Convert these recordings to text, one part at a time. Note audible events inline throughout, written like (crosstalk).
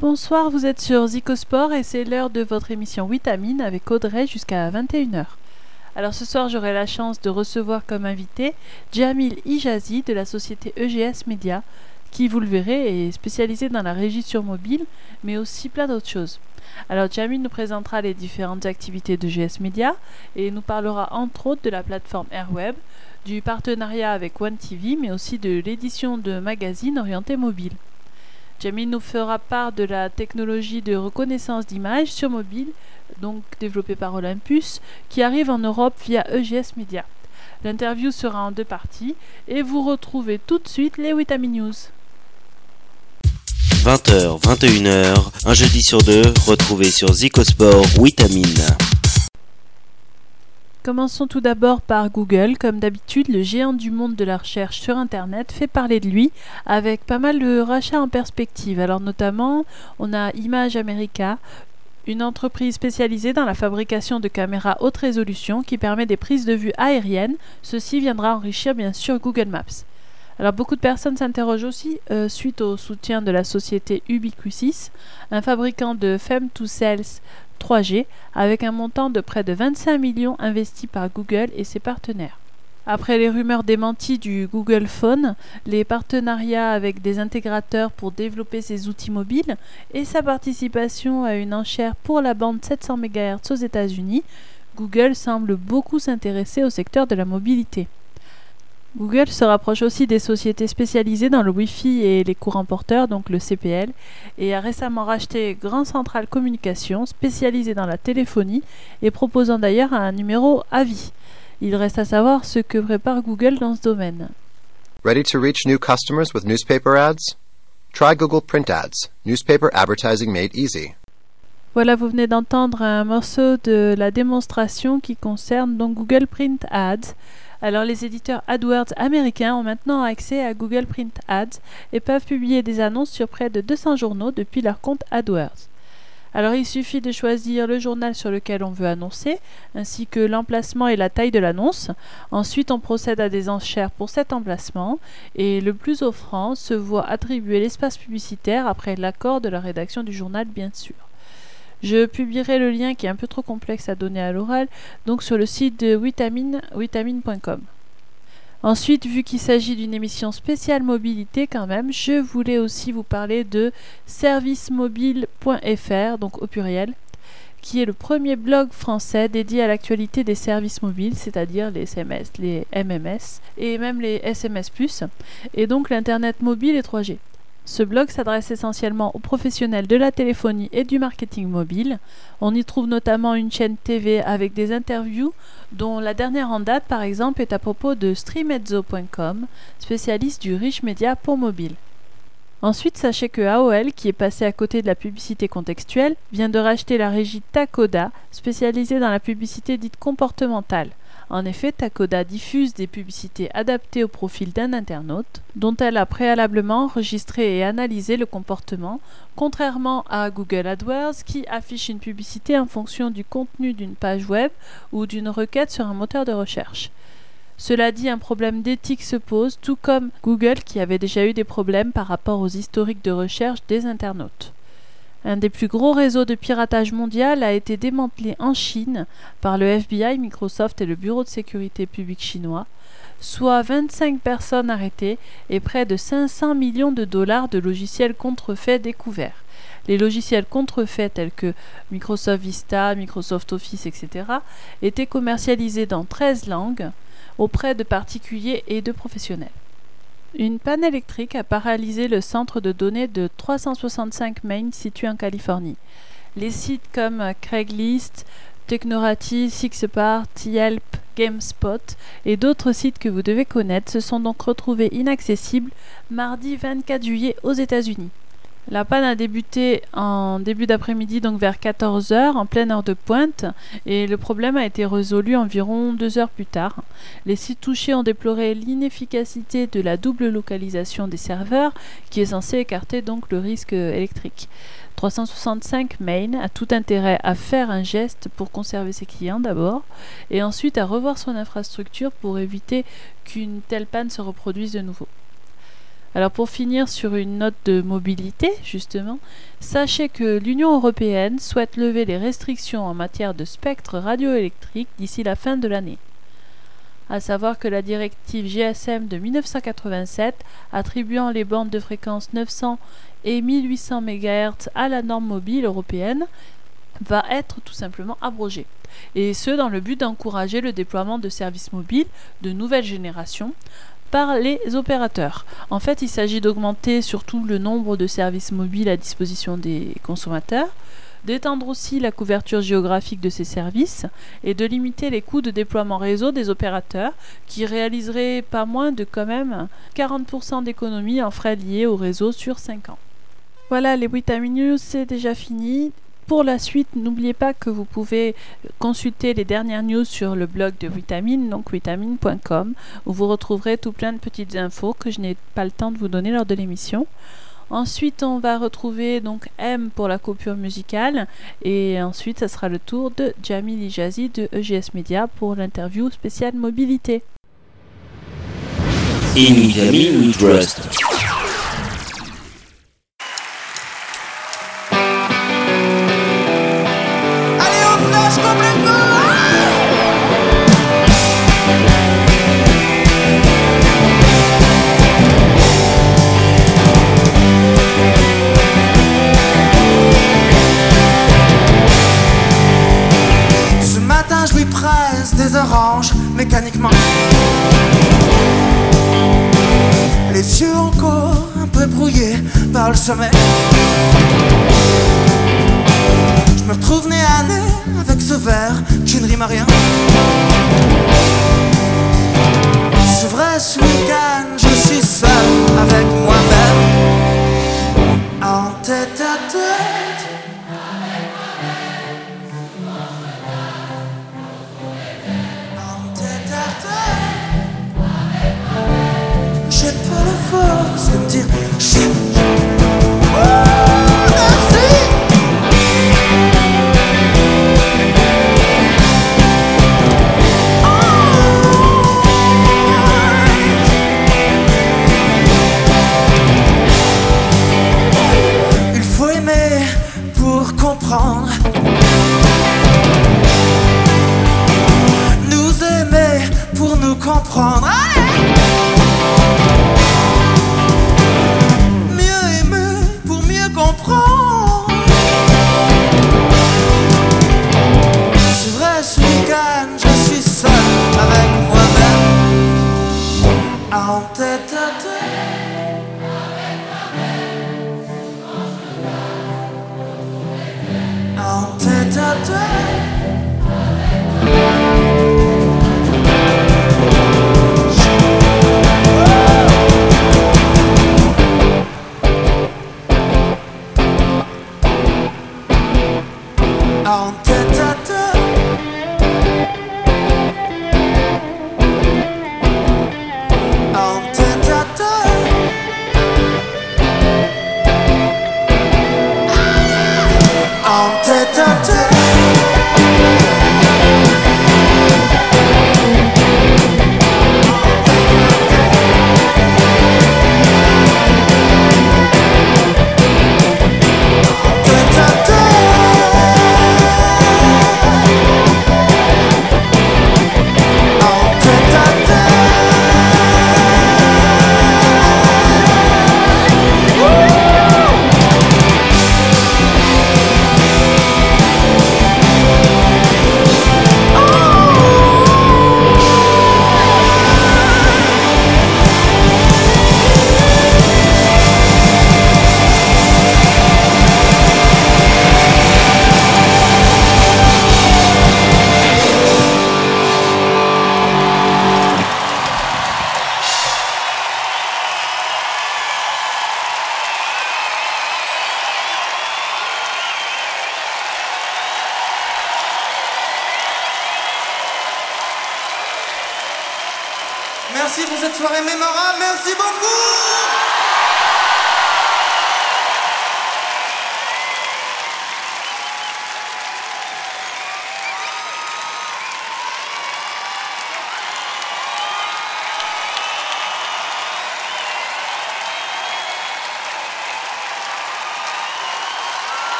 Bonsoir, vous êtes sur Zicosport et c'est l'heure de votre émission Vitamine avec Audrey jusqu'à 21h. Alors ce soir, j'aurai la chance de recevoir comme invité Jamil Ijazi de la société EGS Media, qui, vous le verrez, est spécialisé dans la régie sur mobile, mais aussi plein d'autres choses. Alors Jamil nous présentera les différentes activités de GS Media et nous parlera entre autres de la plateforme Airweb, du partenariat avec One TV, mais aussi de l'édition de magazines orientés mobile. Jamil nous fera part de la technologie de reconnaissance d'image sur mobile, donc développée par Olympus, qui arrive en Europe via EGS Media. L'interview sera en deux parties et vous retrouvez tout de suite les Vitamin News. 20h, 21h, un jeudi sur deux, retrouvez sur Zicosport Vitamine. Commençons tout d'abord par Google. Comme d'habitude, le géant du monde de la recherche sur Internet fait parler de lui avec pas mal de rachats en perspective. Alors notamment, on a Image America, une entreprise spécialisée dans la fabrication de caméras haute résolution qui permet des prises de vue aériennes. Ceci viendra enrichir bien sûr Google Maps. Alors beaucoup de personnes s'interrogent aussi euh, suite au soutien de la société Ubiquisys, un fabricant de Fem2Cells 3G avec un montant de près de 25 millions investis par Google et ses partenaires. Après les rumeurs démenties du Google Phone, les partenariats avec des intégrateurs pour développer ses outils mobiles et sa participation à une enchère pour la bande 700 MHz aux États-Unis, Google semble beaucoup s'intéresser au secteur de la mobilité. Google se rapproche aussi des sociétés spécialisées dans le Wi-Fi et les courants porteurs, donc le CPL, et a récemment racheté Grand Central Communication, spécialisé dans la téléphonie et proposant d'ailleurs un numéro à vie. Il reste à savoir ce que prépare Google dans ce domaine. Ready to reach new customers with newspaper ads? Try Google Print Ads, newspaper advertising made easy. Voilà, vous venez d'entendre un morceau de la démonstration qui concerne donc Google Print Ads. Alors les éditeurs AdWords américains ont maintenant accès à Google Print Ads et peuvent publier des annonces sur près de 200 journaux depuis leur compte AdWords. Alors il suffit de choisir le journal sur lequel on veut annoncer, ainsi que l'emplacement et la taille de l'annonce. Ensuite on procède à des enchères pour cet emplacement et le plus offrant se voit attribuer l'espace publicitaire après l'accord de la rédaction du journal bien sûr. Je publierai le lien qui est un peu trop complexe à donner à l'oral, donc sur le site de vitamine. Ensuite, vu qu'il s'agit d'une émission spéciale mobilité quand même, je voulais aussi vous parler de servicemobile.fr, donc au pluriel, qui est le premier blog français dédié à l'actualité des services mobiles, c'est-à-dire les SMS, les MMS et même les SMS+, et donc l'Internet mobile et 3G. Ce blog s'adresse essentiellement aux professionnels de la téléphonie et du marketing mobile. On y trouve notamment une chaîne TV avec des interviews, dont la dernière en date par exemple est à propos de streamezzo.com, spécialiste du riche média pour mobile. Ensuite, sachez que AOL, qui est passé à côté de la publicité contextuelle, vient de racheter la régie Takoda, spécialisée dans la publicité dite comportementale. En effet, Takoda diffuse des publicités adaptées au profil d'un internaute, dont elle a préalablement enregistré et analysé le comportement, contrairement à Google AdWords qui affiche une publicité en fonction du contenu d'une page web ou d'une requête sur un moteur de recherche. Cela dit, un problème d'éthique se pose, tout comme Google qui avait déjà eu des problèmes par rapport aux historiques de recherche des internautes. Un des plus gros réseaux de piratage mondial a été démantelé en Chine par le FBI, Microsoft et le Bureau de sécurité publique chinois, soit 25 personnes arrêtées et près de 500 millions de dollars de logiciels contrefaits découverts. Les logiciels contrefaits tels que Microsoft Vista, Microsoft Office, etc. étaient commercialisés dans 13 langues auprès de particuliers et de professionnels. Une panne électrique a paralysé le centre de données de 365 Main situé en Californie. Les sites comme Craigslist, Technorati, Sixpart, Yelp, GameSpot et d'autres sites que vous devez connaître se sont donc retrouvés inaccessibles mardi 24 juillet aux États-Unis. La panne a débuté en début d'après-midi, donc vers 14h, en pleine heure de pointe, et le problème a été résolu environ deux heures plus tard. Les sites touchés ont déploré l'inefficacité de la double localisation des serveurs, qui est censée écarter donc le risque électrique. 365 Main a tout intérêt à faire un geste pour conserver ses clients d'abord, et ensuite à revoir son infrastructure pour éviter qu'une telle panne se reproduise de nouveau. Alors pour finir sur une note de mobilité, justement, sachez que l'Union européenne souhaite lever les restrictions en matière de spectre radioélectrique d'ici la fin de l'année. À savoir que la directive GSM de 1987, attribuant les bandes de fréquence 900 et 1800 MHz à la norme mobile européenne, va être tout simplement abrogée. Et ce, dans le but d'encourager le déploiement de services mobiles de nouvelle génération par les opérateurs. En fait, il s'agit d'augmenter surtout le nombre de services mobiles à disposition des consommateurs, d'étendre aussi la couverture géographique de ces services et de limiter les coûts de déploiement réseau des opérateurs qui réaliseraient pas moins de quand même 40% d'économies en frais liés au réseau sur 5 ans. Voilà, les Vitamin News, c'est déjà fini. Pour la suite, n'oubliez pas que vous pouvez consulter les dernières news sur le blog de Vitamine, donc vitamine.com, où vous retrouverez tout plein de petites infos que je n'ai pas le temps de vous donner lors de l'émission. Ensuite, on va retrouver donc M pour la coupure musicale. Et ensuite, ça sera le tour de Jamil Ijazi de EGS Media pour l'interview spéciale mobilité. In.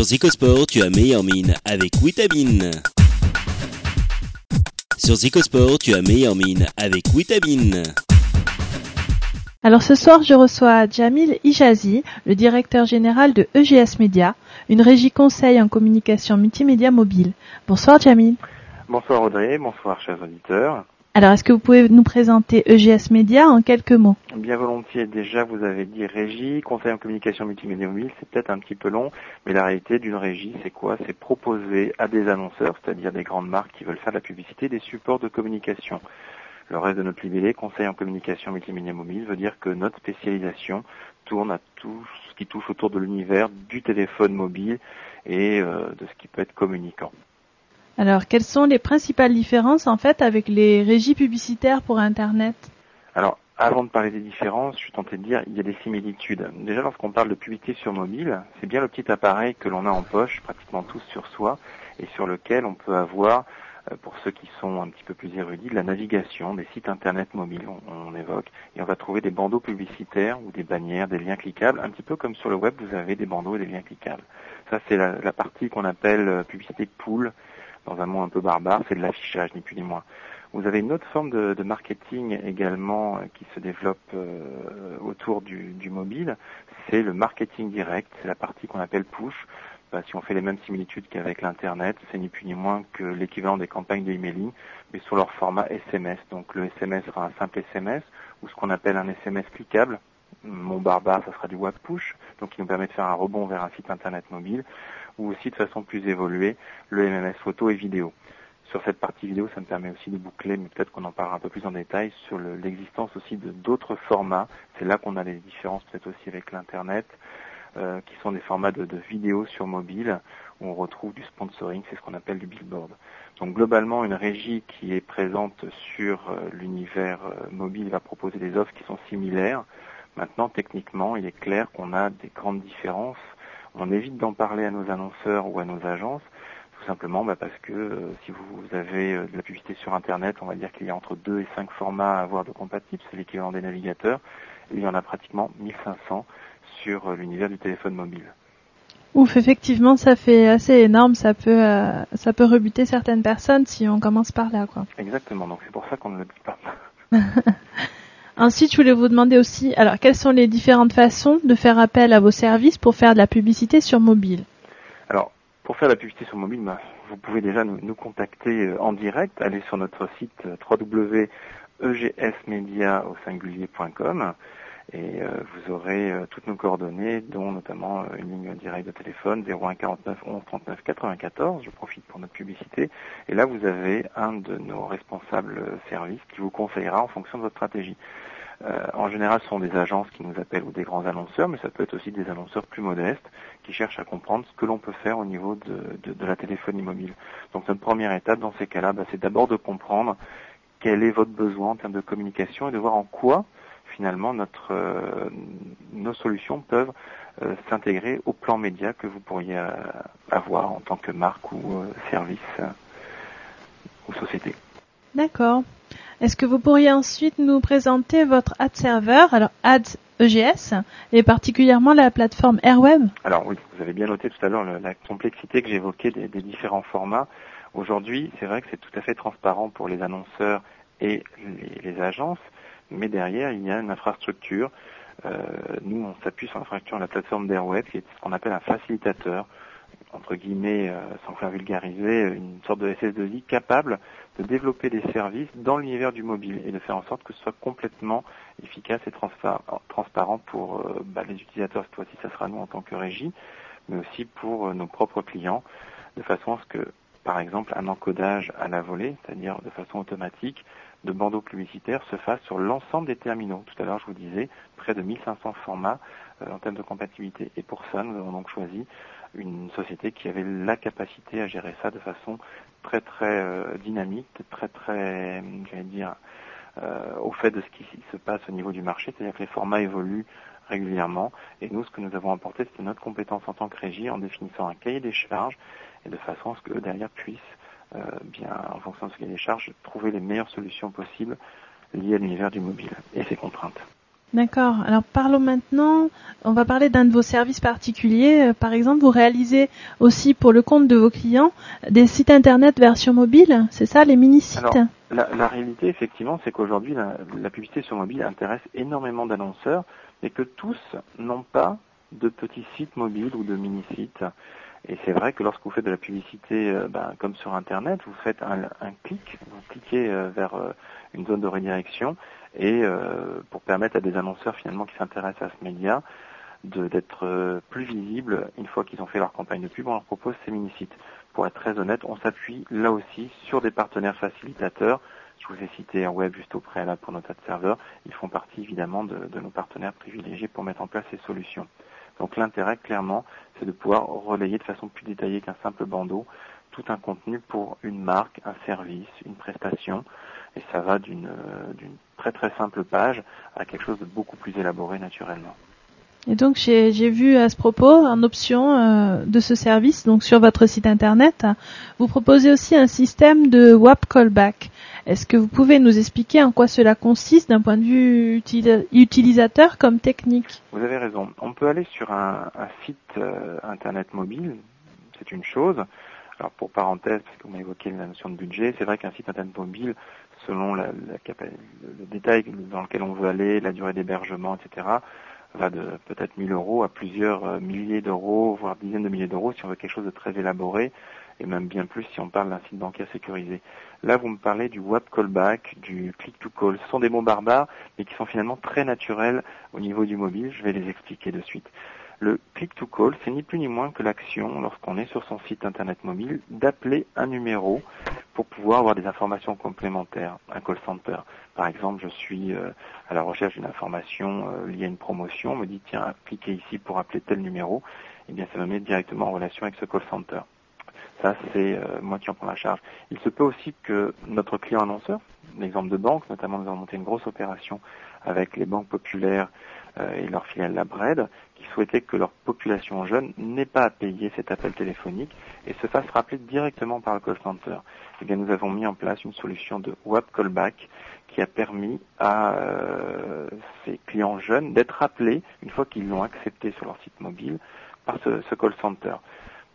Sur Zicosport, tu as meilleure mine avec Witamine. Sur Zicosport, tu as meilleure mine avec Witamine. Alors ce soir, je reçois Jamil Ijazi, le directeur général de EGS Media, une régie conseil en communication multimédia mobile. Bonsoir Jamil. Bonsoir Audrey, bonsoir chers auditeurs. Alors est-ce que vous pouvez nous présenter EGS Media en quelques mots? Bien volontiers, déjà vous avez dit régie, conseil en communication multimédia mobile, c'est peut-être un petit peu long, mais la réalité d'une régie c'est quoi? C'est proposer à des annonceurs, c'est-à-dire des grandes marques qui veulent faire de la publicité, des supports de communication. Le reste de notre libellé, conseil en communication multimédia mobile, veut dire que notre spécialisation tourne à tout ce qui touche autour de l'univers du téléphone mobile et euh, de ce qui peut être communicant. Alors quelles sont les principales différences en fait avec les régies publicitaires pour Internet? Alors avant de parler des différences, je suis tenté de dire il y a des similitudes. Déjà lorsqu'on parle de publicité sur mobile, c'est bien le petit appareil que l'on a en poche, pratiquement tous sur soi, et sur lequel on peut avoir euh, pour ceux qui sont un petit peu plus érudits, de la navigation, des sites internet mobiles, on, évoque, et on va trouver des bandeaux publicitaires ou des bannières, des liens cliquables, un petit peu comme sur le web, vous avez des bandeaux et des liens cliquables. Ça, c'est la, partie qu'on appelle euh, publicité pool, dans un mot un peu barbare, c'est de l'affichage, ni plus ni moins. Vous avez une autre forme de, de marketing également euh, qui se développe euh, autour du, du mobile, c'est le marketing direct, c'est la partie qu'on appelle push. Bah, si on fait les mêmes similitudes qu'avec l'Internet, c'est ni plus ni moins que l'équivalent des campagnes d'emailing, mais sur leur format SMS. Donc le SMS sera un simple SMS, ou ce qu'on appelle un SMS cliquable. Mon barbare, ça sera du web push, donc qui nous permet de faire un rebond vers un site Internet mobile ou aussi de façon plus évoluée le MMS photo et vidéo. Sur cette partie vidéo, ça me permet aussi de boucler, mais peut-être qu'on en parlera un peu plus en détail, sur l'existence aussi de d'autres formats. C'est là qu'on a les différences peut-être aussi avec l'Internet, euh, qui sont des formats de, de vidéos sur mobile, où on retrouve du sponsoring, c'est ce qu'on appelle du billboard. Donc globalement, une régie qui est présente sur euh, l'univers euh, mobile va proposer des offres qui sont similaires. Maintenant, techniquement, il est clair qu'on a des grandes différences on évite d'en parler à nos annonceurs ou à nos agences, tout simplement bah, parce que euh, si vous avez euh, de la publicité sur Internet, on va dire qu'il y a entre 2 et 5 formats à avoir de compatibles, c'est l'équivalent des navigateurs, et il y en a pratiquement 1500 sur euh, l'univers du téléphone mobile. Ouf, effectivement, ça fait assez énorme, ça peut, ça peut rebuter certaines personnes si on commence par là, quoi. Exactement, donc c'est pour ça qu'on ne le dit pas. (laughs) Ensuite, je voulais vous demander aussi, alors, quelles sont les différentes façons de faire appel à vos services pour faire de la publicité sur mobile Alors, pour faire de la publicité sur mobile, bah, vous pouvez déjà nous, contacter euh, en direct, aller sur notre site euh, www.egsmedia et euh, vous aurez toutes nos coordonnées, dont notamment une ligne directe de téléphone 01 49 11 39 94. Je profite pour notre publicité. Et là, vous avez un de nos responsables services qui vous conseillera en fonction de votre stratégie. Euh, en général, ce sont des agences qui nous appellent ou des grands annonceurs, mais ça peut être aussi des annonceurs plus modestes qui cherchent à comprendre ce que l'on peut faire au niveau de, de, la téléphonie mobile. Donc notre première étape dans ces cas-là, bah, c'est d'abord de comprendre quel est votre besoin en termes de communication et de voir en quoi finalement notre, euh, nos solutions peuvent euh, s'intégrer au plan média que vous pourriez avoir en tant que marque ou service ou société. D'accord. Est-ce que vous pourriez ensuite nous présenter votre ad serveur, alors Ads EGS, et particulièrement la plateforme Airweb? Alors oui, vous avez bien noté tout à l'heure la complexité que j'évoquais des, des, différents formats. Aujourd'hui, c'est vrai que c'est tout à fait transparent pour les annonceurs et les, les agences, mais derrière, il y a une infrastructure. Euh, nous, on s'appuie sur l'infrastructure de la plateforme d'Airweb, qui est ce qu'on appelle un facilitateur entre guillemets, euh, sans faire vulgariser, une sorte de SS2I capable de développer des services dans l'univers du mobile et de faire en sorte que ce soit complètement efficace et transparent pour euh, bah, les utilisateurs. Cette fois-ci, ça sera nous en tant que régie, mais aussi pour euh, nos propres clients, de façon à ce que, par exemple, un encodage à la volée, c'est-à-dire de façon automatique, de bandeaux publicitaires se fasse sur l'ensemble des terminaux. Tout à l'heure, je vous disais, près de 1500 formats en termes de compatibilité. Et pour ça, nous avons donc choisi une société qui avait la capacité à gérer ça de façon très très euh, dynamique, très très, j'allais dire, euh, au fait de ce qui se passe au niveau du marché, c'est-à-dire que les formats évoluent régulièrement. Et nous, ce que nous avons apporté, c'était notre compétence en tant que régie en définissant un cahier des charges et de façon à ce que derrière puissent, euh, bien, en fonction de ce cahier des charges, trouver les meilleures solutions possibles liées à l'univers du mobile et ses contraintes. D'accord. Alors parlons maintenant, on va parler d'un de vos services particuliers. Euh, Par exemple, vous réalisez aussi pour le compte de vos clients des sites internet version mobile, c'est ça, les mini-sites Alors, La, la réalité, effectivement, c'est qu'aujourd'hui, la, la publicité sur mobile intéresse énormément d'annonceurs, mais que tous n'ont pas de petits sites mobiles ou de mini-sites. Et c'est vrai que lorsque vous faites de la publicité, euh, ben, comme sur Internet, vous faites un, un clic, vous cliquez euh, vers euh, une zone de redirection, et euh, pour permettre à des annonceurs finalement qui s'intéressent à ce média d'être plus visibles une fois qu'ils ont fait leur campagne de pub, on leur propose ces mini-sites. Pour être très honnête, on s'appuie là aussi sur des partenaires facilitateurs. Je vous ai cité Airweb juste au préalable pour notre serveur. Ils font partie évidemment de, de nos partenaires privilégiés pour mettre en place ces solutions. Donc l'intérêt, clairement, c'est de pouvoir relayer de façon plus détaillée qu'un simple bandeau tout un contenu pour une marque, un service, une prestation. Et ça va d'une euh, très très simple page à quelque chose de beaucoup plus élaboré naturellement. Et donc j'ai j'ai vu à ce propos en option euh, de ce service, donc sur votre site internet, vous proposez aussi un système de WAP callback. Est-ce que vous pouvez nous expliquer en quoi cela consiste d'un point de vue utili- utilisateur comme technique Vous avez raison. On peut aller sur un, site euh, internet mobile, c'est une chose. Alors pour parenthèse, parce que vous m'évoquez la notion de budget, c'est vrai qu'un site internet mobile, selon le détail dans lequel on veut aller, la durée d'hébergement, etc., va de peut-être 1000 euros à plusieurs euh, milliers d'euros, voire dizaines de milliers d'euros si on veut quelque chose de très élaboré, et même bien plus si on parle d'un site bancaire sécurisé. Là, vous me parlez du web callback, du click to call. Ce sont des mots barbares, mais qui sont finalement très naturels au niveau du mobile. Je vais les expliquer de suite. Le click to call, c'est ni plus ni moins que l'action, lorsqu'on est sur son site internet mobile, d'appeler un numéro pour pouvoir avoir des informations complémentaires, un call center. Par exemple, je suis euh, à la recherche d'une information euh, liée à une promotion, on me dit tiens, cliquez ici pour appeler tel numéro, et bien ça me met directement en relation avec ce call center. Ça, c'est euh, moi qui en prends la charge. Il se peut aussi que notre client annonceur, l'exemple de banque, notamment nous avons monté une grosse opération avec les banques populaires euh, et leur filiale La Bred, qui souhaitaient que leur population jeune n'ait pas à payer cet appel téléphonique et se fasse rappeler directement par le call center. Eh bien, nous avons mis en place une solution de web callback qui a permis à euh, ces clients jeunes d'être rappelés une fois qu'ils l'ont accepté sur leur site mobile par ce, ce call center.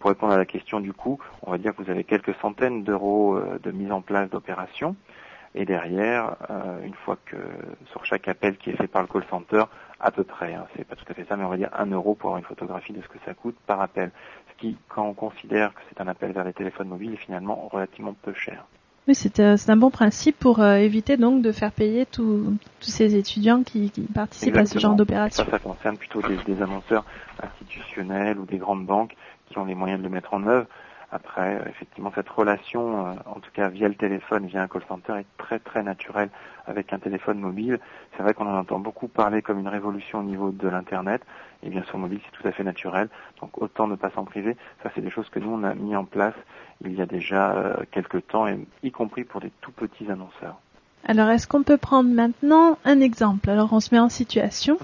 Pour répondre à la question du coût, on va dire que vous avez quelques centaines d'euros euh, de mise en place d'opérations. Et derrière, euh, une fois que sur chaque appel qui est fait par le call center, à peu près, hein, c'est pas tout à fait ça, mais on va dire un euro pour avoir une photographie de ce que ça coûte par appel. Ce qui, quand on considère que c'est un appel vers les téléphones mobiles, est finalement relativement peu cher. Oui, c'est euh, un bon principe pour euh, éviter donc de faire payer tous ces étudiants qui, qui participent à ce genre d'opération. Ça, ça concerne plutôt des, des annonceurs institutionnels ou des grandes banques qui ont les moyens de le mettre en œuvre. Après, euh, effectivement, cette relation, euh, en tout cas via le téléphone, via un call center, est très très naturelle avec un téléphone mobile. C'est vrai qu'on en entend beaucoup parler comme une révolution au niveau de l'Internet. Et bien sur mobile, c'est tout à fait naturel. Donc autant ne pas s'en priver. Ça, c'est des choses que nous, on a mis en place il y a déjà euh, quelques temps, et y compris pour des tout petits annonceurs. Alors, est-ce qu'on peut prendre maintenant un exemple? Alors, on se met en situation.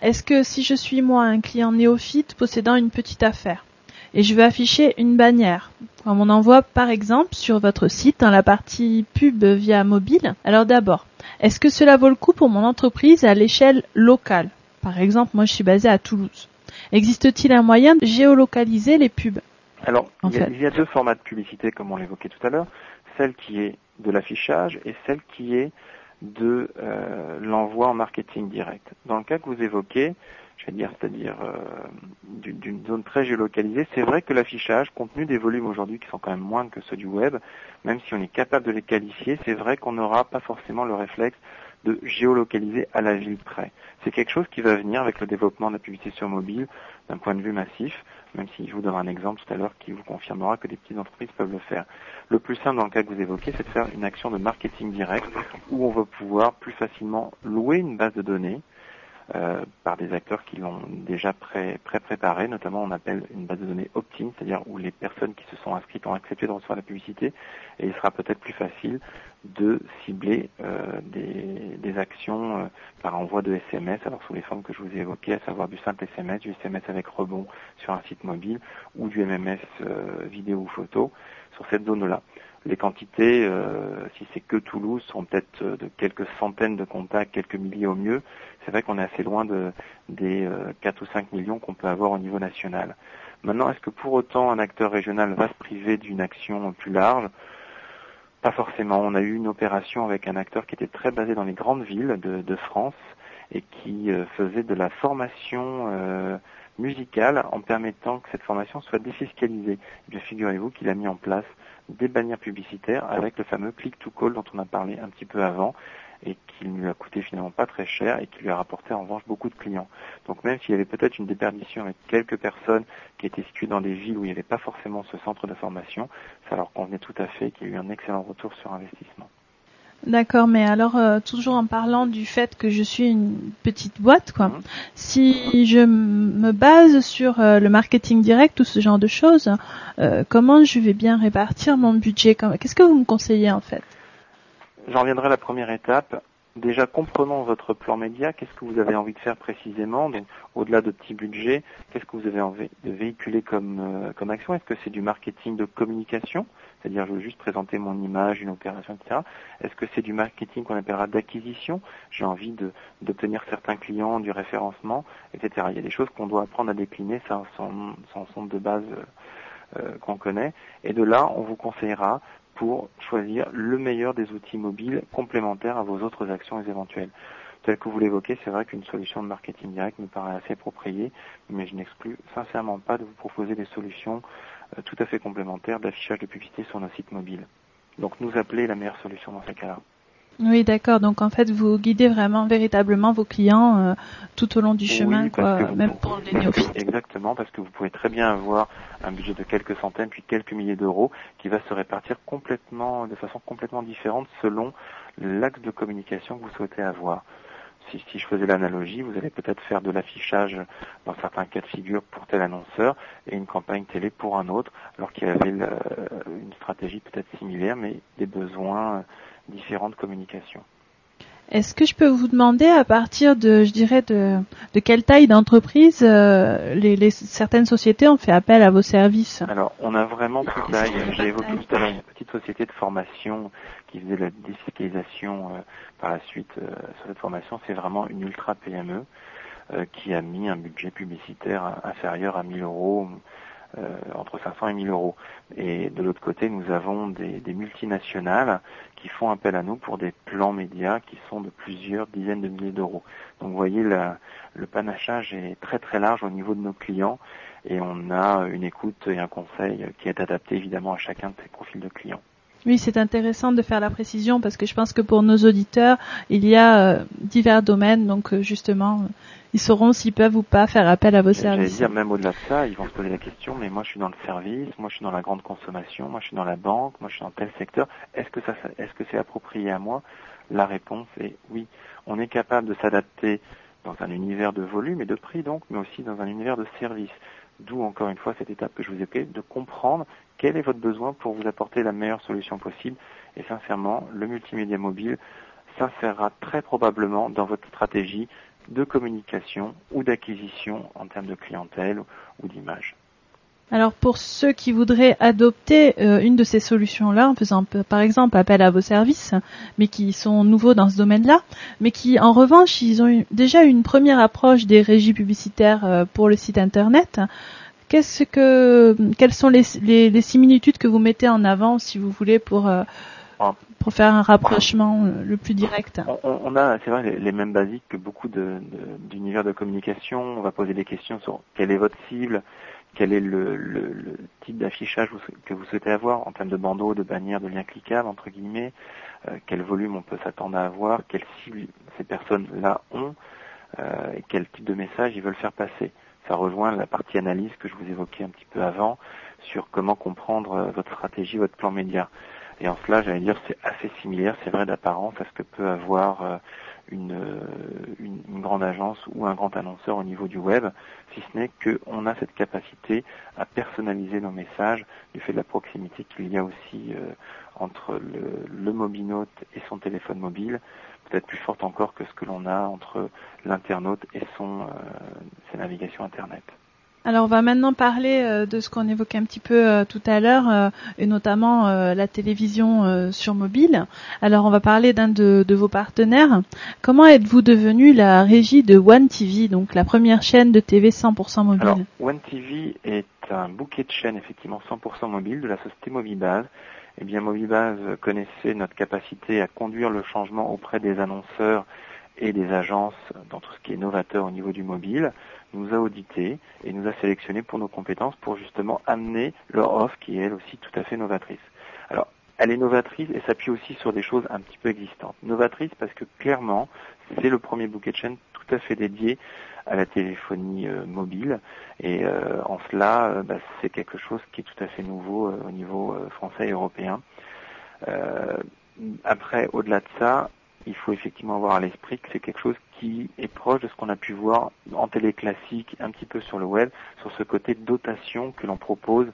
Est-ce que si je suis moi un client néophyte possédant une petite affaire et je veux afficher une bannière, comme on en voit par exemple sur votre site dans la partie pub via mobile, alors d'abord, est-ce que cela vaut le coup pour mon entreprise à l'échelle locale? Par exemple, moi je suis basée à Toulouse. Existe-t-il un moyen de géolocaliser les pubs? Alors, En il y, a, fait. il y a deux formats de publicité, comme on l'évoquait tout à l'heure. Celle qui est de l'affichage et celle qui est de euh, l'envoi en marketing direct. Dans le cas que vous évoquez, je vais dire, c'est-à-dire euh, d'une zone très géolocalisée, c'est vrai que l'affichage, compte tenu des volumes aujourd'hui qui sont quand même moins que ceux du web, même si on est capable de les qualifier, c'est vrai qu'on n'aura pas forcément le réflexe de géolocaliser à la ville près. C'est quelque chose qui va venir avec le développement de la publicité sur mobile d'un point de vue massif, même si je vous donnerai un exemple tout à l'heure qui vous confirmera que des petites entreprises peuvent le faire. Le plus simple dans le cas que vous évoquez, c'est de faire une action de marketing direct où on va pouvoir plus facilement louer une base de données euh, par des acteurs qui l'ont déjà pré- pré-préparé. Notamment, on appelle une base de données opt-in, c'est-à-dire où les personnes qui se sont inscrites ont accepté de recevoir la publicité et il sera peut-être plus facile de cibler euh, des, des actions euh, par envoi de SMS, alors sous les formes que je vous ai évoquées, à savoir du simple SMS, du SMS avec rebond sur un site mobile ou du MMS euh, vidéo ou photo sur cette zone-là. Les quantités, euh, si c'est que Toulouse, sont peut-être euh, de quelques centaines de contacts, quelques milliers au mieux. C'est vrai qu'on est assez loin de, des 4 ou 5 millions qu'on peut avoir au niveau national. Maintenant, est-ce que pour autant un acteur régional va se priver d'une action plus large? Pas forcément. On a eu une opération avec un acteur qui était très basé dans les grandes villes de, France et qui faisait de la formation musicale en permettant que cette formation soit défiscalisée. Et figurez-vous qu'il a mis en place des bannières publicitaires avec le fameux click to call dont on a parlé un petit peu avant et qui ne lui a coûté finalement pas très cher et qui lui a rapporté en revanche beaucoup de clients. Donc même s'il y avait peut-être une déperdition avec quelques personnes qui étaient situées dans des villes où il n'y avait pas forcément ce centre de formation, ça leur convenait tout à fait qu'il y ait eu un excellent retour sur investissement. D'accord, mais alors euh, toujours en parlant du fait que je suis une petite boîte, quoi. Mhm. Si je me base sur euh, le marketing direct ou ce genre de choses, euh, comment je vais bien répartir mon budget? Qu'est-ce que vous me conseillez en fait? J'en reviendrai à la première étape. Déjà, comprenons votre plan média. Qu'est-ce que vous avez envie de faire précisément? Donc, au-delà de petits budgets, qu'est-ce que vous avez envie de véhiculer comme, comme action? Est-ce que c'est du marketing de communication? C'est-à-dire je veux juste présenter mon image, une opération, etc. Est-ce que c'est du marketing qu'on appellera d'acquisition? J'ai envie d'obtenir certains clients, du référencement, etc. Il y a des choses qu'on doit apprendre à décliner, ça sont, sont de base euh, qu'on connaît. Et de là, on vous conseillera pour choisir le meilleur des outils mobiles complémentaires à vos autres actions éventuelles. Tel que vous l'évoquez, c'est vrai qu'une solution de marketing direct me paraît assez appropriée, mais je n'exclus sincèrement pas de vous proposer des solutions tout à fait complémentaires d'affichage de publicité sur nos sites mobiles. Donc nous appeler la meilleure solution dans ces cas-là. Oui, d'accord. Donc en fait, vous guidez vraiment véritablement vos clients euh, tout au long du chemin, quoi, même pour les néophytes. Exactement, parce que vous pouvez très bien avoir un budget de quelques centaines puis quelques milliers d'euros qui va se répartir complètement, de façon complètement différente selon l'axe de communication que vous souhaitez avoir si, je faisais l'analogie, vous allez peut-être faire de l'affichage dans certains cas de figure pour tel annonceur et une campagne télé pour un autre, alors qu'il y avait une stratégie peut-être similaire, mais des besoins différents de communication. Est-ce que je peux vous demander à partir de, je dirais, de, de quelle taille d'entreprise euh, les, les, certaines sociétés ont fait appel à vos services? Alors, on a vraiment toute taille. J'ai évoqué tout à l'heure une petite société de formation qui faisait la défiscalisation euh, par la suite euh, sur cette formation. C'est vraiment une ultra PME qui a mis un budget publicitaire inférieur à 1000 euros euh, entre 500 et 1000 euros. Et de l'autre côté, nous avons des, multinationales qui font appel à nous pour des plans médias qui sont de plusieurs dizaines de milliers d'euros. Donc vous voyez, le panachage est très très large au niveau de nos clients et on a une écoute et un conseil qui est adapté évidemment à chacun de ces profils de clients. Oui, c'est intéressant de faire la précision parce que je pense que pour nos auditeurs, il y a euh, divers domaines, donc euh, justement, ils sauront s'ils peuvent ou pas faire appel à vos services. dire même au-delà de ça, ils vont se poser la question, mais moi je suis dans le service, moi je suis dans la grande consommation, moi je suis dans la banque, moi je suis dans tel secteur. Est-ce que ça, est-ce que c'est approprié à moi? La réponse est oui. On est capable de s'adapter dans un univers de volume et de prix donc, mais aussi dans un univers de service. D'où encore une fois cette étape que je vous ai appelée, de comprendre quel est votre besoin pour vous apporter la meilleure solution possible? Et sincèrement, le multimédia mobile s'insérera très probablement dans votre stratégie de communication ou d'acquisition en termes de clientèle ou d'image. Alors pour ceux qui voudraient adopter euh, une de ces solutions-là, en faisant par exemple appel à vos services, mais qui sont nouveaux dans ce domaine-là, mais qui en revanche ils ont déjà une première approche des régies publicitaires euh, pour le site internet, Qu'est-ce que, quelles sont les, les, similitudes que vous mettez en avant, si vous voulez, pour euh, ah. pour faire un rapprochement euh, le plus direct on, a, c'est vrai, les, mêmes basiques que beaucoup d'univers de, de, communication. On va poser des questions sur quelle est votre cible, quel est le, le, le type d'affichage que vous souhaitez avoir en termes de bandeaux, de bannières, de liens cliquables, entre guillemets, euh, quel volume on peut s'attendre à avoir, quelle cible ces personnes-là ont, euh, et quel type de message ils veulent faire passer ça rejoint la partie analyse que je vous évoquais un petit peu avant sur comment comprendre euh, votre stratégie, votre plan média. Et en cela, j'allais dire, c'est assez similaire, c'est vrai d'apparence à ce que peut avoir euh, une, euh, une, une, grande agence ou un grand annonceur au niveau du web, si ce n'est qu'on a cette capacité à personnaliser nos messages du fait de la proximité qu'il y a aussi entre le, le mobinote et son téléphone mobile, peut-être plus forte encore que ce que l'on a entre l'internaute et son, euh, ses navigations Internet. Alors on va maintenant parler euh, de ce qu'on évoquait un petit peu euh, tout à l'heure, euh, et notamment la télévision sur mobile. Alors on va parler d'un de, vos partenaires. Comment êtes-vous devenu la régie de One TV, donc la première chaîne de TV 100% mobile? Alors One TV est un bouquet de chaînes effectivement 100% mobile de la société Mobibase. Eh bien Mobibase connaissait notre capacité à conduire le changement auprès des annonceurs et des agences dans tout ce qui est novateur au niveau du mobile, nous a audité et nous a sélectionné pour nos compétences pour justement amener leur offre qui est elle aussi tout à fait novatrice. Alors, elle est novatrice et s'appuie aussi sur des choses un petit peu existantes. Novatrice parce que clairement, c'est le premier bouquet de chaîne tout à fait dédié à la téléphonie euh, mobile et euh, en cela, euh, bah, c'est quelque chose qui est tout à fait nouveau au niveau français et européen. après, au-delà de ça, il faut effectivement avoir à l'esprit que c'est quelque chose qui est proche de ce qu'on a pu voir en télé classique, un petit peu sur le web, sur ce côté dotation que l'on propose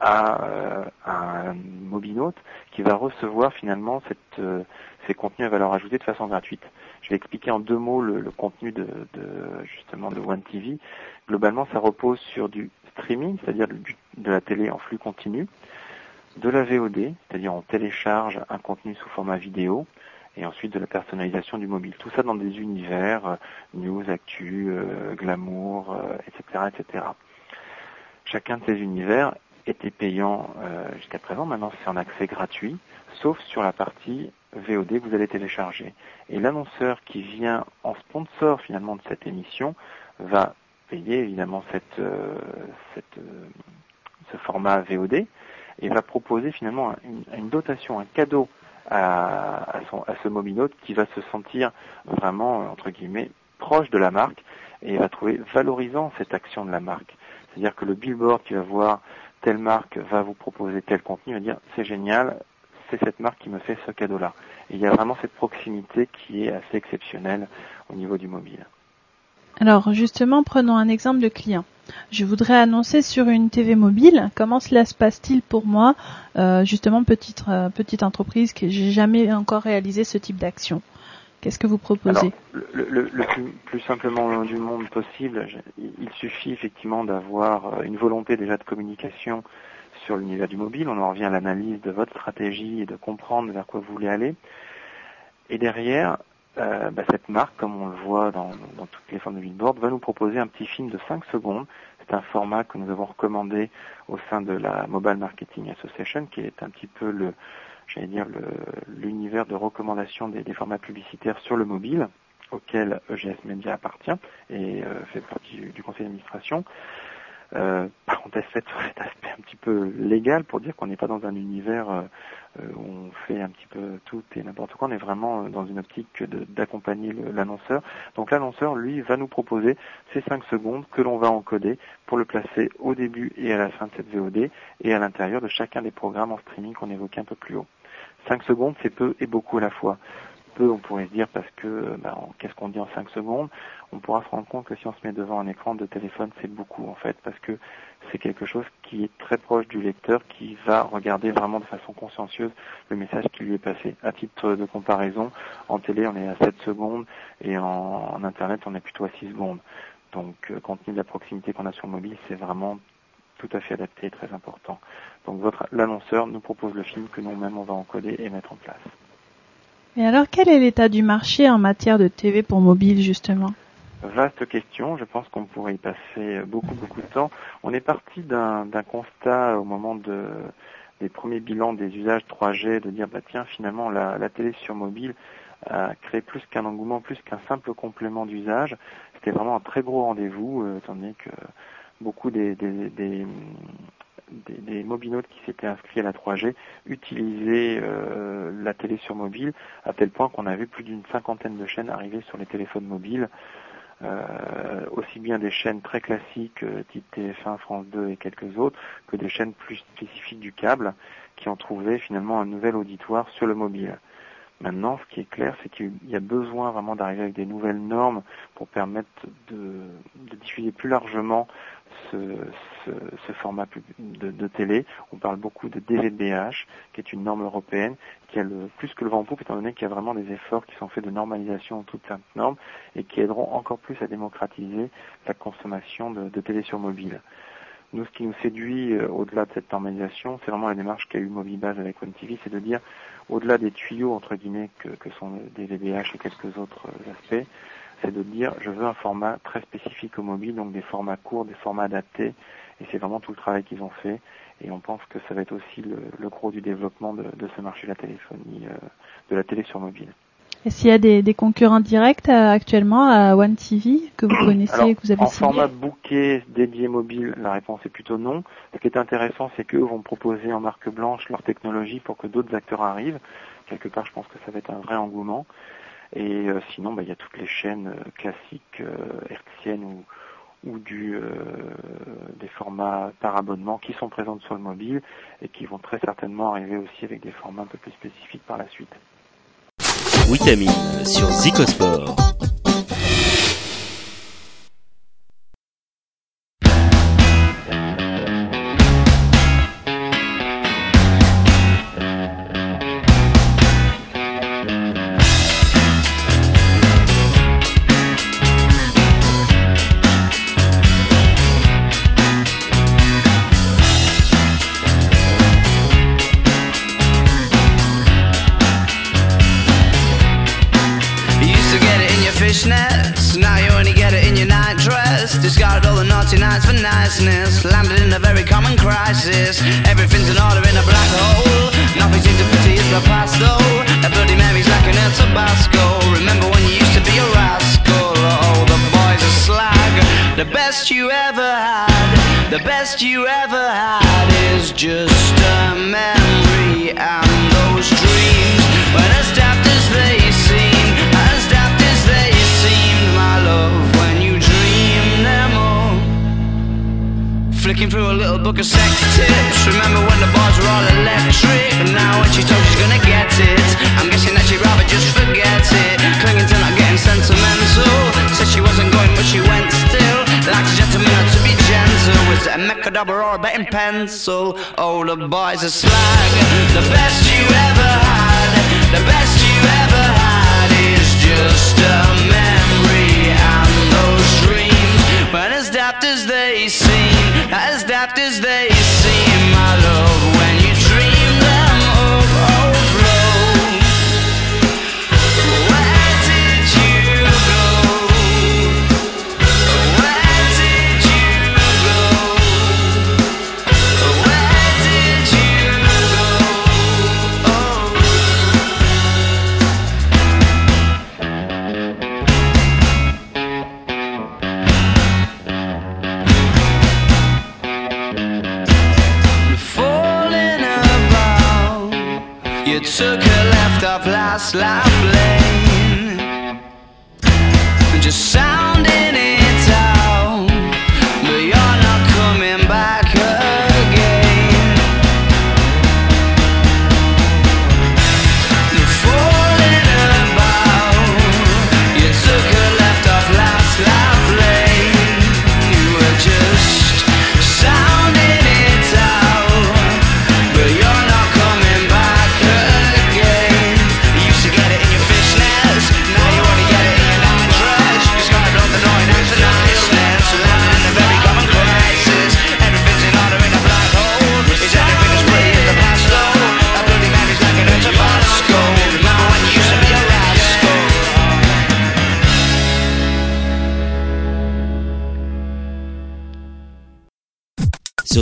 à, euh, un mobinote qui va recevoir finalement cette, euh, ces contenus à valeur ajoutée de façon gratuite. Je vais expliquer en deux mots le, contenu de, justement de One TV. Globalement, ça repose sur du streaming, c'est-à-dire de la télé en flux continu, de la VOD, c'est-à-dire on télécharge un contenu sous format vidéo, et ensuite de la personnalisation du mobile. Tout ça dans des univers, euh, news, actu, glamour, etc., etc. Chacun de ces univers était payant jusqu'à présent. Maintenant, c'est en accès gratuit, sauf sur la partie VOD que vous allez télécharger. Et l'annonceur qui vient en sponsor finalement de cette émission va payer évidemment cette, cette, ce format VOD et va proposer finalement une, une dotation, un cadeau à, ce mobinote qui va se sentir vraiment, entre guillemets, proche de la marque et va trouver valorisant cette action de la marque. C'est-à-dire que le billboard qui va voir telle marque va vous proposer tel contenu, va dire c'est génial, c'est cette marque qui me fait ce cadeau-là. Et il y a vraiment cette proximité qui est assez exceptionnelle au niveau du mobile. Alors justement, prenons un exemple de client. Je voudrais annoncer sur une TV mobile. Comment cela se passe-t-il pour moi, euh, justement petite euh, petite entreprise que j'ai jamais encore réalisé ce type d'action Qu'est-ce que vous proposez Le, plus, simplement du monde possible, il suffit effectivement d'avoir euh, une volonté déjà de communication sur l'univers du mobile. On en revient à l'analyse de votre stratégie et de comprendre vers quoi vous voulez aller. Et derrière, euh, bah, cette marque, comme on le voit dans, toutes les formes de billboard, va nous proposer un petit film de 5 secondes. C'est un format que nous avons recommandé au sein de la Mobile Marketing Association, qui est un petit peu le, j'allais dire, l'univers de recommandation des, formats publicitaires sur le mobile, auquel EGS Media appartient et euh, fait partie du conseil d'administration. Euh, parenthèse faite sur cet aspect un petit peu légal pour dire qu'on n'est pas dans un univers euh, euh, où on fait un petit peu tout et n'importe quoi, on est vraiment dans une optique d'accompagner l'annonceur. Donc l'annonceur, lui, va nous proposer ces 5 secondes que l'on va encoder pour le placer au début et à la fin de cette VOD et à l'intérieur de chacun des programmes en streaming qu'on évoquait un peu plus haut. 5 secondes, c'est peu et beaucoup à la fois on pourrait se dire, parce que bah, qu'est-ce qu'on dit en 5 secondes? On pourra se rendre compte que si on se met devant un écran de téléphone, c'est beaucoup en fait, parce que c'est quelque chose qui est très proche du lecteur, qui va regarder vraiment de façon consciencieuse le message qui lui est passé. À titre de comparaison, en télé, on est à 7 secondes et en, Internet, on est plutôt à 6 secondes. Donc, euh, compte tenu de la proximité qu'on a sur le mobile, c'est vraiment tout à fait adapté et très important. Donc, l'annonceur nous propose le film que nous-mêmes on va encoder et mettre en place. Et alors, quel est l'état du marché en matière de TV pour mobile, justement? Vaste question, je pense qu'on pourrait y passer beaucoup, beaucoup de temps. On est parti d'un constat au moment de, des premiers bilans des usages 3G, de dire, bah tiens, finalement, la, la télé sur mobile a créé plus qu'un engouement, plus qu'un simple complément d'usage. C'était vraiment un très gros rendez-vous, euh, étant donné que beaucoup des, des, des, des, mobinotes qui s'étaient inscrits à la 3G utilisaient euh, la télé sur mobile à tel point qu'on avait plus d'une cinquantaine de chaînes arrivées sur les téléphones mobiles. Euh, aussi bien des chaînes très classiques euh, type TF1, France 2 et quelques autres, que des chaînes plus spécifiques du câble qui ont trouvé finalement un nouvel auditoire sur le mobile. Maintenant, ce qui est clair, c'est qu'il y a besoin vraiment d'arriver avec des nouvelles normes pour permettre de, de diffuser plus largement ce, format de, télé. On parle beaucoup de DVBH, qui est une norme européenne, qui a le, plus que le vent en étant donné qu'il y a vraiment des efforts qui sont faits de normalisation de toute cette norme et qui aideront encore plus à démocratiser la consommation de, de télé sur mobile. Nous, ce qui nous séduit euh, au-delà de cette normalisation, c'est vraiment la démarche qu'a eu Mobibase avec One TV, c'est de dire, au-delà des tuyaux, entre guillemets, que, que sont des VBH et quelques autres euh, aspects, c'est de dire, je veux un format très spécifique au mobile, donc des formats courts, des formats adaptés, et c'est vraiment tout le travail qu'ils ont fait, et on pense que ça va être aussi le, le gros du développement de, de, ce marché de la téléphonie, euh, de la télé sur mobile. Est-ce qu'il y a des, des concurrents directs euh, actuellement à One TV que vous connaissez Alors, et que vous avez En signé format bouquet dédié mobile, la réponse est plutôt non. Ce qui est intéressant, c'est qu'eux vont proposer en marque blanche leur technologie pour que d'autres acteurs arrivent. Quelque part, je pense que ça va être un vrai engouement. Et euh, sinon, bah, il y a toutes les chaînes euh, classiques, euh, hertziennes ou, des formats par abonnement qui sont présentes sur le mobile et qui vont très certainement arriver aussi avec des formats un peu plus spécifiques par la suite. Vitamine sur Zicosport. a slide. just lovely.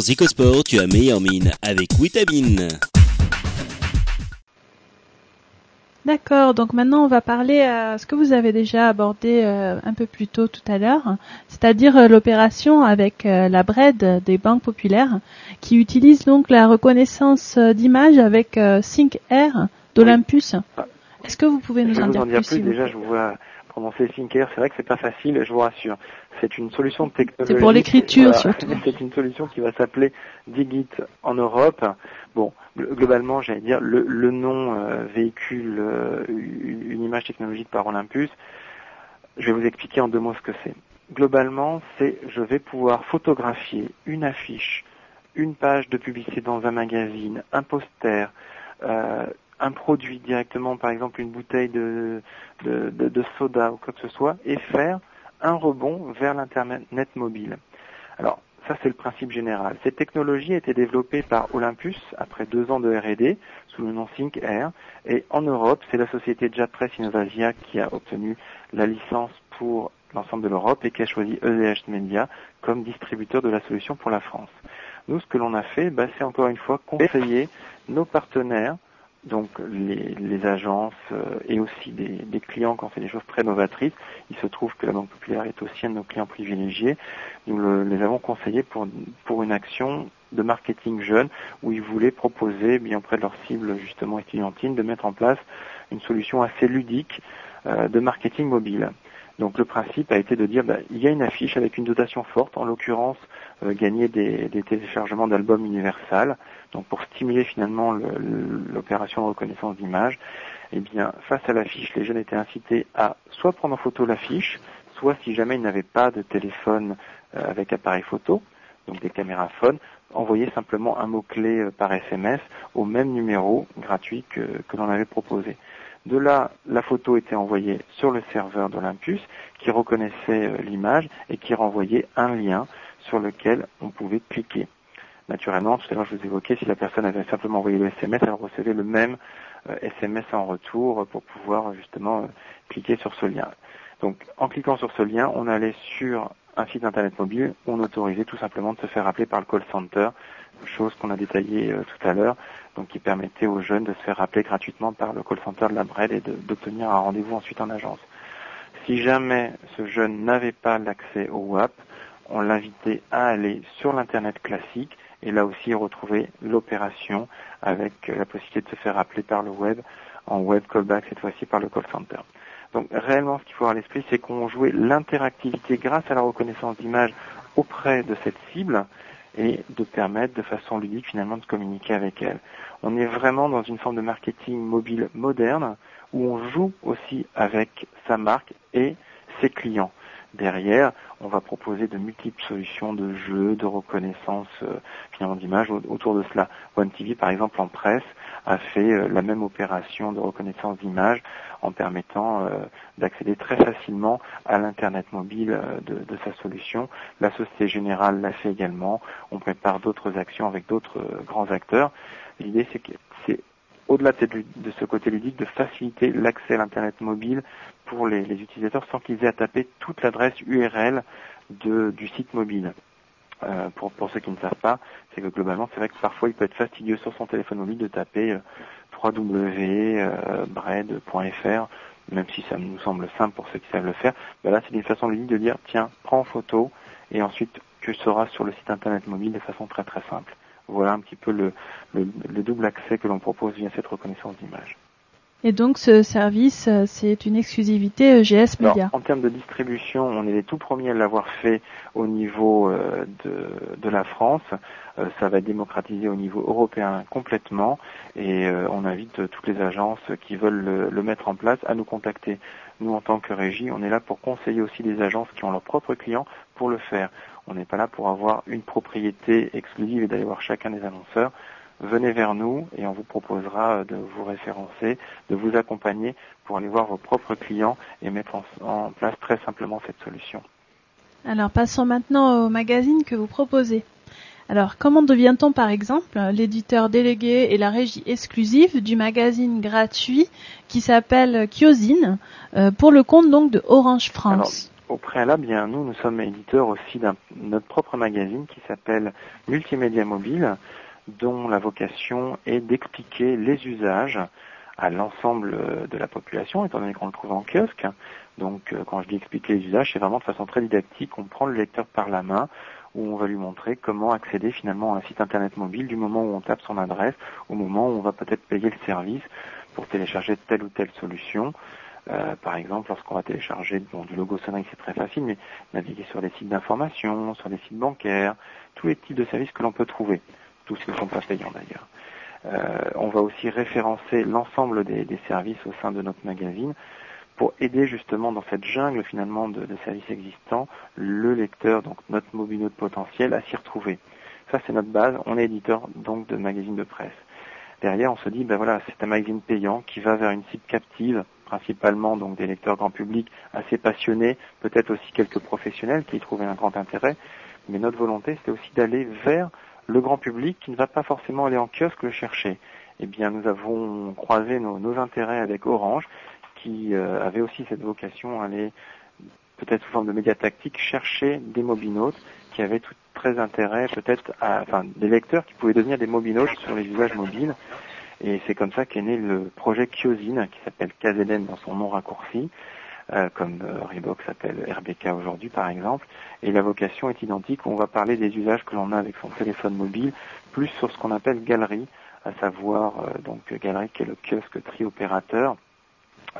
Zicosport, tu as meilleure mine avec Vitamine. D'accord, donc maintenant on va parler à ce que vous avez déjà abordé euh, un peu plus tôt tout à l'heure, c'est-à-dire euh, l'opération avec euh, la BRED des banques populaires qui utilise donc la reconnaissance d'image avec Sync Air d'Olympus. Est-ce que vous pouvez nous je en vous dire en dire plus, Déjà, plaît? je vous vois prononcer Thinker. C'est vrai que c'est pas facile, je vous rassure. C'est une solution de technologie. C'est pour l'écriture, Voilà. surtout. (laughs) C'est une solution qui va s'appeler Digit en Europe. Bon, globalement, j'allais dire, le, le nom euh, véhicule euh, une, une, image technologique par Olympus. Je vais vous expliquer en deux mots ce que c'est. Globalement, c'est je vais pouvoir photographier une affiche, une page de publicité dans un magazine, un poster, euh, un produit directement, par exemple une bouteille de, de, de, soda ou quoi que ce soit, et faire un rebond vers l'Internet mobile. Alors, ça, c'est le principe général. Cette technologie a été développée par Olympus après deux ans de R&D sous le nom Think Air. Et en Europe, c'est la société JetPress Innovasia qui a obtenu la licence pour l'ensemble de l'Europe et qui a choisi EDH Media comme distributeur de la solution pour la France. Nous, ce que l'on a fait, bah, c'est encore une fois conseiller nos partenaires donc les, agences euh, et aussi des, des, clients ont fait des choses très novatrices. Il se trouve que la Banque Populaire est aussi un de nos clients privilégiés. Nous le, les avons conseillés pour, pour une action de marketing jeune où ils voulaient proposer, bien auprès de leur cible justement étudiantine, de mettre en place une solution assez ludique euh, de marketing mobile. Donc le principe a été de dire bah, il y a une affiche avec une dotation forte, en l'occurrence euh, gagner des, des téléchargements d'albums Universal, donc pour stimuler finalement l'opération de reconnaissance d'image. Eh bien, face à l'affiche, les jeunes étaient incités à soit prendre en photo l'affiche, soit si jamais ils n'avaient pas de téléphone euh, avec appareil photo, donc des caméras phone, envoyer simplement un mot-clé euh, par SMS au même numéro gratuit que, que l'on avait proposé. De là, la photo était envoyée sur le serveur d'Olympus qui reconnaissait euh, l'image et qui renvoyait un lien sur lequel on pouvait cliquer. Naturellement, tout à l'heure je vous évoquais, si la personne avait simplement envoyé le SMS, elle recevait le même SMS euh, en retour pour pouvoir justement euh, cliquer sur ce lien. Donc en cliquant sur ce lien, on allait sur un site internet mobile on autorisait tout simplement de se faire appeler par le call center, chose qu'on a détaillée tout à l'heure, donc qui permettait aux jeunes de se faire appeler gratuitement par le call center de la BRED et d'obtenir un rendez-vous ensuite en agence. Si jamais ce jeune n'avait pas l'accès au WAP, on l'invitait à aller sur l'Internet classique et là aussi retrouver l'opération avec la possibilité de se faire appeler par le web en web callback cette fois-ci par le call center. Donc réellement ce qu'il faut avoir à l'esprit c'est qu'on jouait l'interactivité grâce à la reconnaissance d'image auprès de cette cible et de permettre de façon ludique finalement de communiquer avec elle. On est vraiment dans une forme de marketing mobile moderne où on joue aussi avec sa marque et ses clients. Derrière, on va proposer de multiples solutions de jeux, de reconnaissance euh, finalement d'image autour de cela. One TV, par exemple, en presse, a fait euh, la même opération de reconnaissance d'image en permettant euh, d'accéder très facilement à l'internet mobile euh, de, de, sa solution. La Société Générale l'a fait également. On prépare d'autres actions avec d'autres grands acteurs. L'idée, c'est que au-delà de, de, ce côté ludique, de faciliter l'accès à l'Internet mobile pour les, utilisateurs sans qu'ils aient à taper toute l'adresse URL du site mobile. Euh, pour, ceux qui ne savent pas, c'est que globalement, c'est vrai que parfois il peut être fastidieux sur son téléphone mobile de taper euh, www.bred.fr, même si ça nous semble simple pour ceux qui savent le faire. Là, c'est une façon ludique de dire, tiens, prends en photo, et ensuite tu seras sur le site internet mobile de façon très très simple. Voilà un petit peu le, le, le double accès que l'on propose via cette reconnaissance d'image. Et donc ce service, euh, c'est une exclusivité EGS Media. Alors, en termes de distribution, on est les tout premiers à l'avoir fait au niveau euh, de, de, la France. Euh, ça va être démocratisé au niveau européen complètement et on invite toutes les agences qui veulent le, le, mettre en place à nous contacter. Nous, en tant que régie, on est là pour conseiller aussi les agences qui ont leurs propres clients pour le faire. On n'est pas là pour avoir une propriété exclusive et d'aller voir chacun des annonceurs venez vers nous et on vous proposera de vous référencer, de vous accompagner pour aller voir vos propres clients et mettre en, en place très simplement cette solution. Alors passons maintenant au magazine que vous proposez. Alors comment devient-on par exemple l'éditeur délégué et la régie exclusive du magazine gratuit qui s'appelle Kiosine euh, pour le compte donc de Orange France? Alors, au préalable, bien nous, nous sommes éditeurs aussi d'un notre propre magazine qui s'appelle Multimédia Mobile, dont la vocation est d'expliquer les usages à l'ensemble de la population, étant donné qu'on le trouve en kiosque. Donc quand je dis expliquer les usages, c'est vraiment de façon très didactique. On prend le lecteur par la main, où on va lui montrer comment accéder finalement à un site internet mobile du moment où on tape son adresse au moment où on va peut-être payer le service pour télécharger telle ou telle solution. Euh, par exemple, lorsqu'on va télécharger bon, du logo sonnerie, c'est très facile, mais naviguer sur des sites d'information, sur des sites bancaires, tous les types de services que l'on peut trouver tous ceux qui ne sont pas payants d'ailleurs. Euh, on va aussi référencer l'ensemble des, des services au sein de notre magazine pour aider justement dans cette jungle finalement de, de services existants le lecteur, donc notre mobile potentiel, à s'y retrouver. Ça c'est notre base. On est éditeur donc de magazines de presse. Derrière, on se dit, ben voilà, c'est un magazine payant qui va vers une cible captive, principalement donc des lecteurs grand public assez passionnés, peut-être aussi quelques professionnels qui y trouvaient un grand intérêt. Mais notre volonté, c'était aussi d'aller vers le grand public qui ne va pas forcément aller en kiosque le chercher. Eh bien, nous avons croisé nos, intérêts avec Orange, qui euh, avait aussi cette vocation à aller, peut-être sous forme de médias tactiques, chercher des mobinotes qui avaient tout très intérêt, peut-être, à, enfin, des lecteurs qui pouvaient devenir des mobinotes sur les usages mobiles. Et c'est comme ça qu'est né le projet Kiosine, qui s'appelle KZN dans son nom raccourci, euh, comme euh, Reebok s'appelle RBK aujourd'hui par exemple. Et la vocation est identique, on va parler des usages que l'on a avec son téléphone mobile, plus sur ce qu'on appelle galerie, à savoir euh, donc galerie qui est le kiosque tri-opérateur,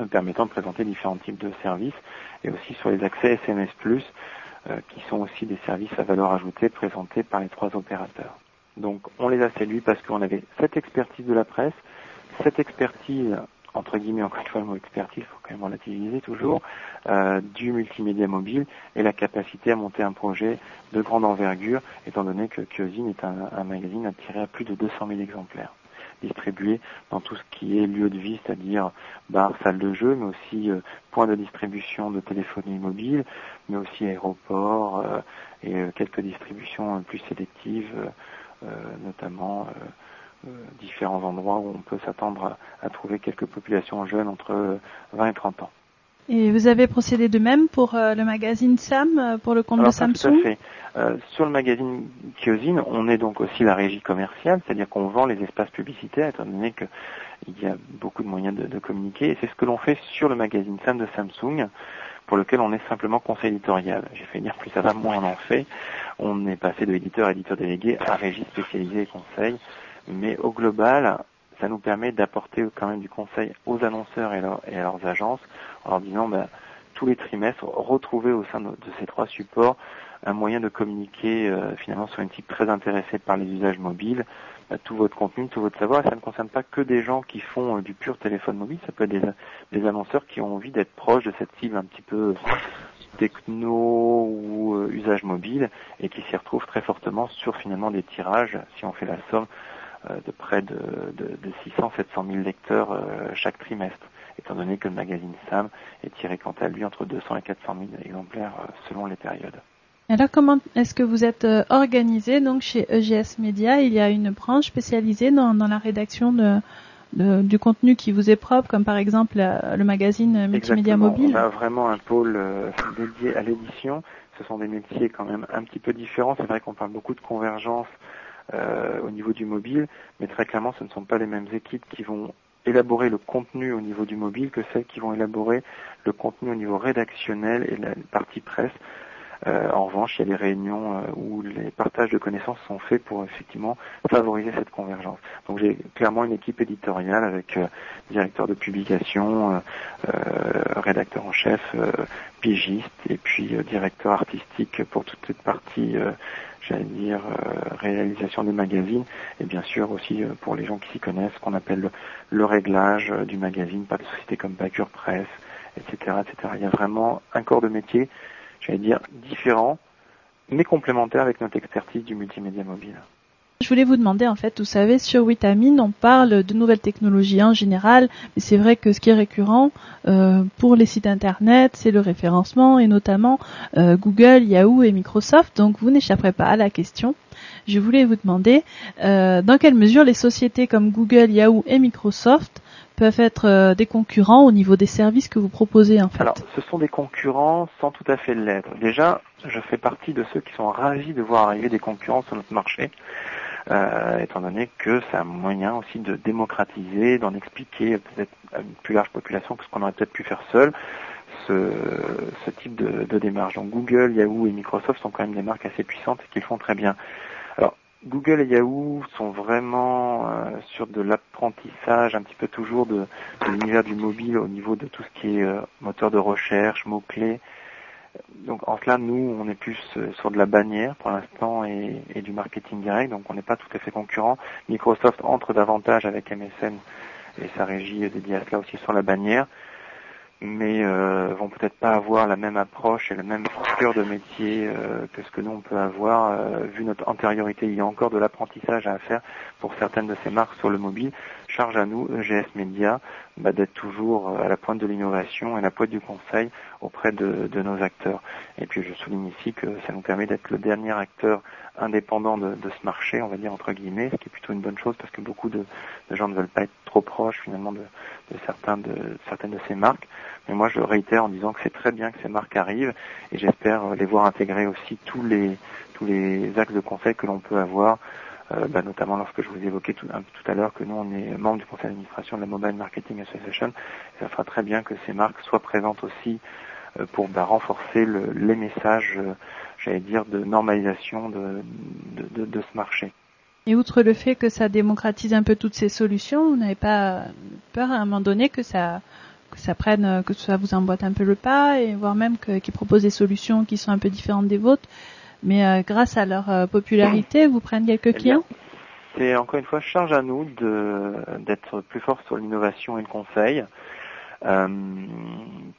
euh, permettant de présenter différents types de services, et aussi sur les accès SMS+, qui sont aussi des services à valeur ajoutée présentés par les trois opérateurs. Donc on les a séduits parce qu'on avait cette expertise de la presse, cette expertise entre guillemets, encore une fois le mot expertise, faut quand même relativiser toujours, euh, du multimédia mobile et la capacité à monter un projet de grande envergure, étant donné que Kiosine est un, un magazine attiré à plus de 200 000 exemplaires distribués dans tout ce qui est lieu de vie, c'est-à-dire bar, salle de jeu, mais aussi euh, point de distribution de téléphonie mobile, mais aussi aéroport euh, et euh, quelques distributions plus sélectives, euh, notamment euh, différents endroits où on peut s'attendre à, trouver quelques populations jeunes entre 20 et 30 ans. Et vous avez procédé de même pour euh, le magazine Sam, euh, pour le compte Alors, de Samsung Tout à fait. Euh, sur le magazine Kiosine, on est donc aussi la régie commerciale, c'est-à-dire qu'on vend les espaces publicitaires, étant donné qu'il y a beaucoup de moyens de, de communiquer. Et c'est ce que l'on fait sur le magazine Sam de Samsung, pour lequel on est simplement conseil éditorial. J'ai fait dire plus ça va, moins on en fait. On est passé de éditeur à éditeur délégué à régie spécialisée et conseil. Mais au global, ça nous permet d'apporter quand même du conseil aux annonceurs et, leur, et à leurs agences en leur disant ben, tous les trimestres, retrouver au sein de, ces trois supports un moyen de communiquer euh, finalement sur une type très intéressée par les usages mobiles, ben, tout votre contenu, tout votre savoir. Et ça ne concerne pas que des gens qui font euh, du pur téléphone mobile, ça peut être des, des annonceurs qui ont envie d'être proches de cette cible un petit peu techno ou euh, usage mobile et qui s'y retrouvent très fortement sur finalement des tirages, si on fait la somme, euh, de près de, de, de 600 700 000 lecteurs euh, chaque trimestre, étant donné que le magazine Sam est tiré quant à lui entre 200 et 400 000 exemplaires euh, selon les périodes. Alors comment est-ce que vous êtes organisé donc chez EGS Media? Il y a une branche spécialisée dans, dans la rédaction de, de, du contenu qui vous est propre, comme par exemple le magazine Multimédia Exactement. Mobile? On a vraiment un pôle euh, dédié à l'édition. Ce sont des métiers quand même un petit peu différents. C'est vrai qu'on parle beaucoup de convergence euh, au niveau du mobile, mais très clairement, ce ne sont pas les mêmes équipes qui vont élaborer le contenu au niveau du mobile que celles qui vont élaborer le contenu au niveau rédactionnel et la partie presse. Euh, en revanche, il y a des réunions euh, où les partages de connaissances sont faits pour effectivement favoriser cette convergence. Donc j'ai clairement une équipe éditoriale avec euh, directeur de publication, rédacteur en chef, pigiste et puis directeur artistique pour toute cette partie j'allais dire, euh, réalisation des magazines, et bien sûr aussi euh, pour les gens qui s'y connaissent, qu'on appelle le, réglage du magazine, pas de sociétés comme Backer Press, etc., etc. Il y a vraiment un corps de métier, j'allais dire, différent, mais complémentaire avec notre expertise du multimédia mobile. Je voulais vous demander, en fait, vous savez, sur Vitamine, on parle de nouvelles technologies en général, mais c'est vrai que ce qui est récurrent euh, pour les sites internet, c'est le référencement, et notamment euh, Google, Yahoo et Microsoft. Donc, vous n'échapperez pas à la question. Je voulais vous demander euh, dans quelle mesure les sociétés comme Google, Yahoo et Microsoft peuvent être euh, des concurrents au niveau des services que vous proposez en fait Alors, ce sont des concurrents sans tout à fait l'être. Déjà, je fais partie de ceux qui sont ravis de voir arriver des concurrents sur notre marché euh, étant donné que c'est un moyen aussi de démocratiser, d'en expliquer peut-être à une plus large population que ce qu'on aurait peut-être pu faire seul. Ce, ce type de, de, démarche. Donc Google, Yahoo et Microsoft sont quand même des marques assez puissantes et qui font très bien. Google et Yahoo sont vraiment euh, sur de l'apprentissage un petit peu toujours de, de l'univers du mobile au niveau de tout ce qui est euh, moteur de recherche, mots-clés, Donc en cela, nous, on est plus euh, sur de la bannière pour l'instant et, et du marketing direct, donc on n'est pas tout à fait concurrent. Microsoft entre davantage avec MSN et sa régie dédiée à cela aussi sur la bannière mais euh, vont peut-être pas avoir la même approche et le même cœur de métier euh, que ce que nous on peut avoir euh, vu notre antériorité. Il y a encore de l'apprentissage à faire pour certaines de ces marques sur le mobile. Charge à nous, EGS Media, bah, d'être toujours euh, à la pointe de l'innovation et à la pointe du conseil auprès de, de, nos acteurs. Et puis je souligne ici que ça nous permet d'être le dernier acteur indépendant de, de, ce marché, on va dire entre guillemets, ce qui est plutôt une bonne chose parce que beaucoup de, de gens ne veulent pas être trop proches finalement de, certains de certaines de ces marques. Mais moi je réitère en disant que c'est très bien que ces marques arrivent et j'espère les voir intégrer aussi tous les tous les axes de conseil que l'on peut avoir euh, bah, notamment lorsque je vous évoquais tout, tout à l'heure que nous on est membre du conseil d'administration de la Mobile Marketing Association, ça fera très bien que ces marques soient présentes aussi euh, pour bah, renforcer le, les messages, euh, j'allais dire, de normalisation de, de, de, ce marché. Et outre le fait que ça démocratise un peu toutes ces solutions, vous n'avez pas peur à un moment donné que ça que ça prenne, que ça vous emboîte un peu le pas, et voire même qu'ils proposent des solutions qui sont un peu différentes des vôtres, mais euh, grâce à leur euh, popularité, vous prennent quelques eh clients? C'est encore une fois charge à nous d'être plus fort sur l'innovation et le conseil. Euh,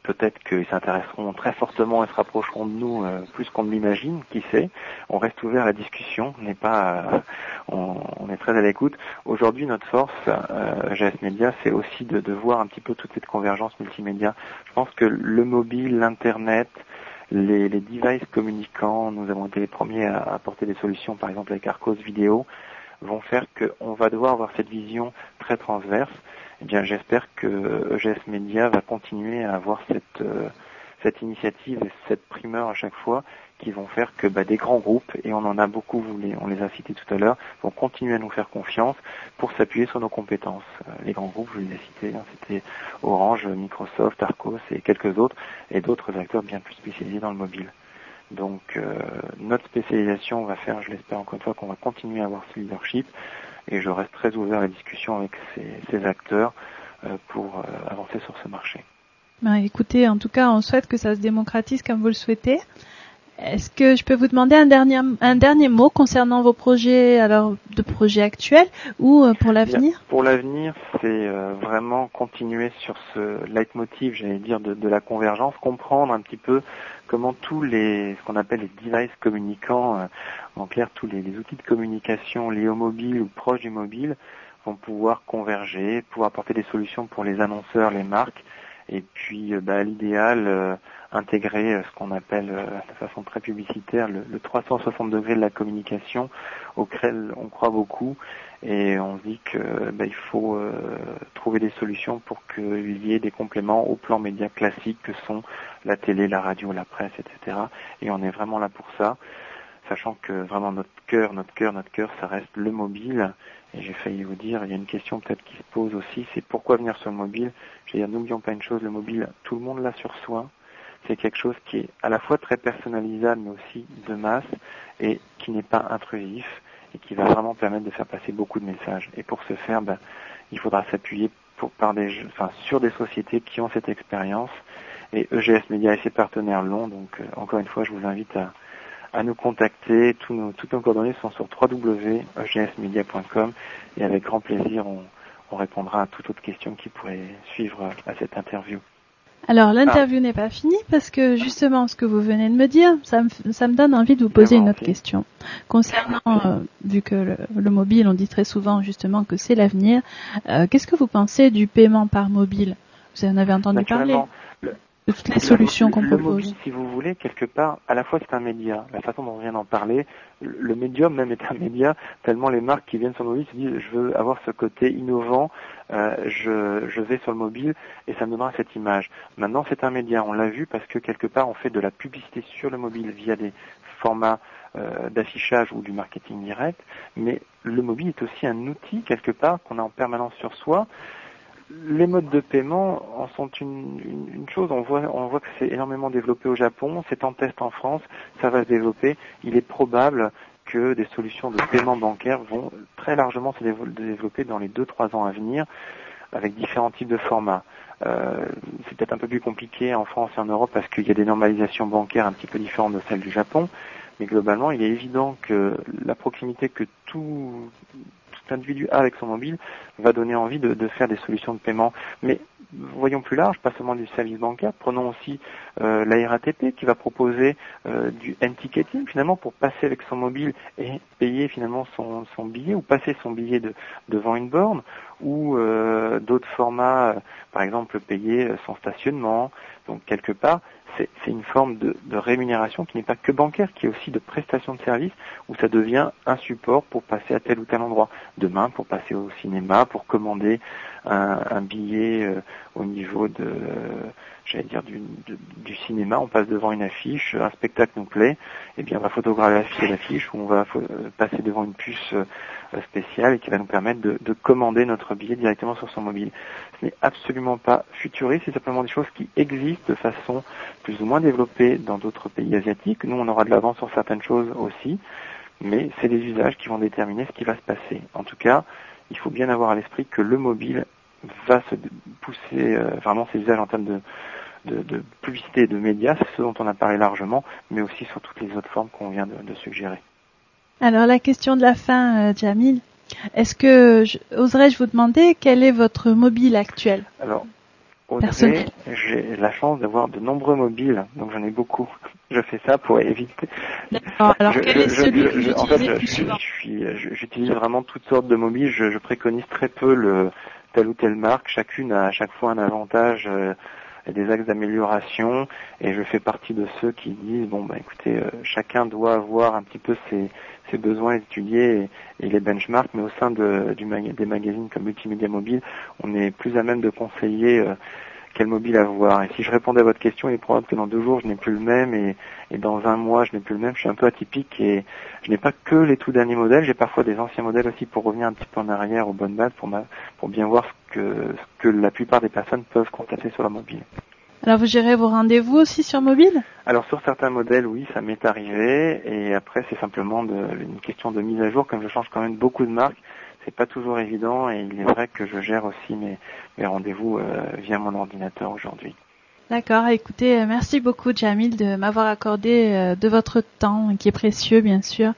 Peut-être qu'ils s'intéresseront très fortement et se rapprocheront de nous euh, plus qu'on ne l'imagine, qui sait. On reste ouvert à la discussion, on n'est pas, on, on, est très à l'écoute. Aujourd'hui, notre force, euh, GS Media, c'est aussi de, de, voir un petit peu toute cette convergence multimédia. Je pense que le mobile, l'internet, les, les, devices communicants, nous avons été les premiers à apporter des solutions, par exemple avec Arcos Vidéo, vont faire qu'on va devoir avoir cette vision très transverse. Eh bien, j'espère que EGS Media va continuer à avoir cette, euh, cette initiative et cette primeur à chaque fois qui vont faire que bah, des grands groupes, et on en a beaucoup, on les a cités tout à l'heure, vont continuer à nous faire confiance pour s'appuyer sur nos compétences. Euh, les grands groupes, je les ai cités, hein, c'était Orange, Microsoft, Arcos et quelques autres, et d'autres acteurs bien plus spécialisés dans le mobile. Donc euh, notre spécialisation va faire, je l'espère encore une fois, qu'on va continuer à avoir ce leadership, et je reste très ouvert à la discussion avec ces, acteurs euh, pour euh, avancer sur ce marché. Ben, écoutez, en tout cas, on souhaite que ça se démocratise comme vous le souhaitez. Est-ce que je peux vous demander un dernier, un dernier mot concernant vos projets, alors de projets actuels ou euh, pour l'avenir? Pour l'avenir, c'est euh, vraiment continuer sur ce leitmotiv, j'allais dire, de, de, la convergence, comprendre un petit peu comment tous les, ce qu'on appelle les devices communicants, euh, en clair tous les, les, outils de communication liés au mobile ou proches du mobile, vont pouvoir converger, pouvoir apporter des solutions pour les annonceurs, les marques, et puis bah, l'idéal intégrer euh, ce qu'on appelle euh, de façon très publicitaire le, 360 degrés de la communication auquel on croit beaucoup et on dit que bah, il faut euh, trouver des solutions pour qu'il y ait des compléments au plan média classique que sont la télé, la radio, la presse, etc. Et on est vraiment là pour ça, sachant que vraiment notre cœur, notre cœur, notre cœur, ça reste le mobile. Et j'ai failli vous dire, il y a une question peut-être qui se pose aussi, c'est pourquoi venir sur le mobile? Je veux dire, n'oublions pas une chose, le mobile, tout le monde l'a sur soi c'est quelque chose qui est à la fois très personnalisable mais aussi de masse et qui n'est pas intrusif et qui va vraiment permettre de faire passer beaucoup de messages. Et pour ce faire, ben, il faudra s'appuyer par des, enfin, sur des sociétés qui ont cette expérience. Et EGS Media et ses partenaires l'ont. Donc, euh, encore une fois, je vous invite à, à nous contacter. Tous nos, toutes nos coordonnées sont sur www.egsmedia.com et avec grand plaisir, on, on répondra à toute autre question qui pourrait suivre à cette interview. Alors l'interview n'est pas finie parce que justement ce que vous venez de me dire, ça me, ça me donne envie de vous poser une autre question. Concernant, euh, vu que le, mobile, on dit très souvent justement que c'est l'avenir, euh, qu'est-ce que vous pensez du paiement par mobile? Vous en avez entendu parler? De toutes les solutions qu'on propose. Mobile, si vous voulez, quelque part, à la fois c'est un média. La façon dont on vient d'en parler, le médium même est un média, tellement les marques qui viennent sur le mobile se disent je veux avoir ce côté innovant, euh, je, je vais sur le mobile et ça me donnera cette image. Maintenant c'est un média, on l'a vu parce que quelque part on fait de la publicité sur le mobile via des formats euh, d'affichage ou du marketing direct, mais le mobile est aussi un outil quelque part qu'on a en permanence sur soi les modes de paiement en sont une, une, chose. On voit, on voit que c'est énormément développé au Japon. C'est en test en France. Ça va se développer. Il est probable que des solutions de paiement bancaire vont très largement se développer dans les 2-3 ans à venir. avec différents types de formats. Euh, c'est peut-être un peu plus compliqué en France et en Europe parce qu'il y a des normalisations bancaires un petit peu différentes de celles du Japon, mais globalement, il est évident que la proximité que tout, tout individu a avec son mobile va donner envie de, faire des solutions de paiement. Mais voyons plus large, pas seulement du service bancaire, prenons aussi euh, la RATP qui va proposer euh, du n-ticketing finalement pour passer avec son mobile et payer finalement son, billet ou passer son billet de, devant une borne ou euh, d'autres formats, par exemple payer son stationnement. Donc quelque part, c'est une forme de, rémunération qui n'est pas que bancaire, qui est aussi de prestation de service, où ça devient un support pour passer à tel ou tel endroit. Demain, pour passer au cinéma, pour commander un, billet euh, au niveau de, j'allais dire du, du cinéma, on passe devant une affiche, un spectacle nous plaît, et bien on va photographier l'affiche ou on va passer devant une puce euh, spéciale et qui va nous permettre de, de commander notre billet directement sur son mobile. Ce n'est absolument pas futuriste, c'est simplement des choses qui existent de façon plus ou moins développée dans d'autres pays asiatiques. Nous, on aura de l'avance sur certaines choses aussi, mais c'est les usages qui vont déterminer ce qui va se passer. En tout cas, il faut bien avoir à l'esprit que le mobile va se pousser euh, vraiment ses usages en termes de, de, de publicité et de médias, c'est ce dont on a parlé largement, mais aussi sur toutes les autres formes qu'on vient de, de suggérer. Alors la question de la fin, euh, Jamil. Est-ce que je- oserais-je vous demander quel est votre mobile actuel? Alors. Audrey, j'ai la chance d'avoir de nombreux mobiles, donc j'en ai beaucoup. (laughs) Je fais ça pour éviter. D'accord. Alors Je- quel je- est je- celui je- que vous je- en fait, j'utilise vraiment toutes sortes de mobiles. Je, je préconise très peu le telle ou telle marque. Chacune a à chaque fois un avantage. euh, des axes d'amélioration et je fais partie de ceux qui disent bon bah écoutez euh, chacun doit avoir un petit peu ses, ses besoins étudiés et, les benchmarks mais au sein de, du des magazines comme Multimédia Mobile on est plus à même de conseiller euh, quel mobile avoir. Et si je répondais à votre question, il est probable que dans deux jours, je n'ai plus le même et, et dans un mois, je n'ai plus le même. Je suis un peu atypique et je n'ai pas que les tout derniers modèles. J'ai parfois des anciens modèles aussi pour revenir un petit peu en arrière aux bonnes bases pour, ma, pour bien voir ce que, ce que la plupart des personnes peuvent constater sur leur mobile. Alors vous gérez vos rendez-vous aussi sur mobile? Alors sur certains modèles, oui, ça m'est arrivé et après c'est simplement de, une question de mise à jour. Comme je change quand même beaucoup de marques, c'est pas toujours évident et il est vrai que je gère aussi mes, mes rendez-vous euh, via mon ordinateur aujourd'hui. D'accord. Écoutez, euh, merci beaucoup Jamil de m'avoir accordé euh, de votre temps, qui est précieux bien sûr.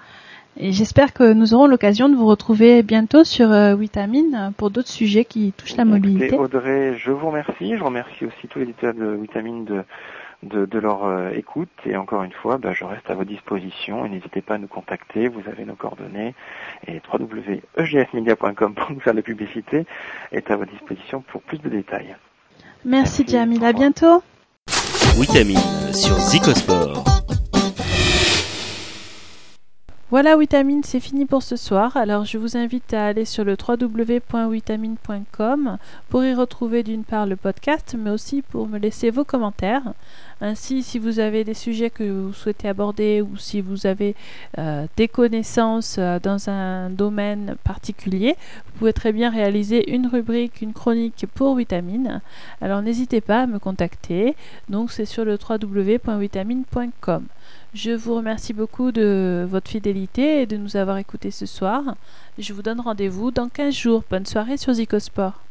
Et j'espère que nous aurons l'occasion de vous retrouver bientôt sur Vitamine pour d'autres sujets qui touchent la mobilité. Écoutez, Audrey, je vous remercie. Je remercie aussi tous les éditeurs de Vitamine de, de, de leur euh, écoute. Et encore une fois, bah, je reste à votre disposition. Et n'hésitez pas à nous contacter. Vous avez nos coordonnées. Et www.egsmedia.com pour nous faire de la publicité est à votre disposition pour plus de détails. Merci Merci. Jamil, à bientôt. Vitamine sur Zicosport. Voilà Vitamine, c'est fini pour ce soir. Alors je vous invite à aller sur le www.vitamine.com pour y retrouver d'une part le podcast, mais aussi pour me laisser vos commentaires. Ainsi, si vous avez des sujets que vous souhaitez aborder ou si vous avez euh, des connaissances euh, dans un domaine particulier, vous pouvez très bien réaliser une rubrique, une chronique pour Vitamine. Alors n'hésitez pas à me contacter. Donc c'est sur le www.vitamine.com. Je vous remercie beaucoup de votre fidélité et de nous avoir écoutés ce soir. Je vous donne rendez-vous dans 15 jours. Bonne soirée sur Zicosport.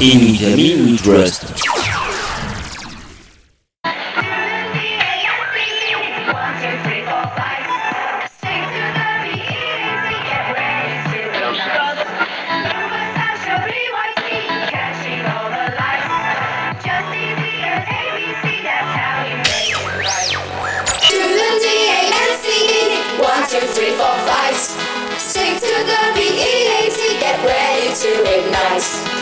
In. To ignite.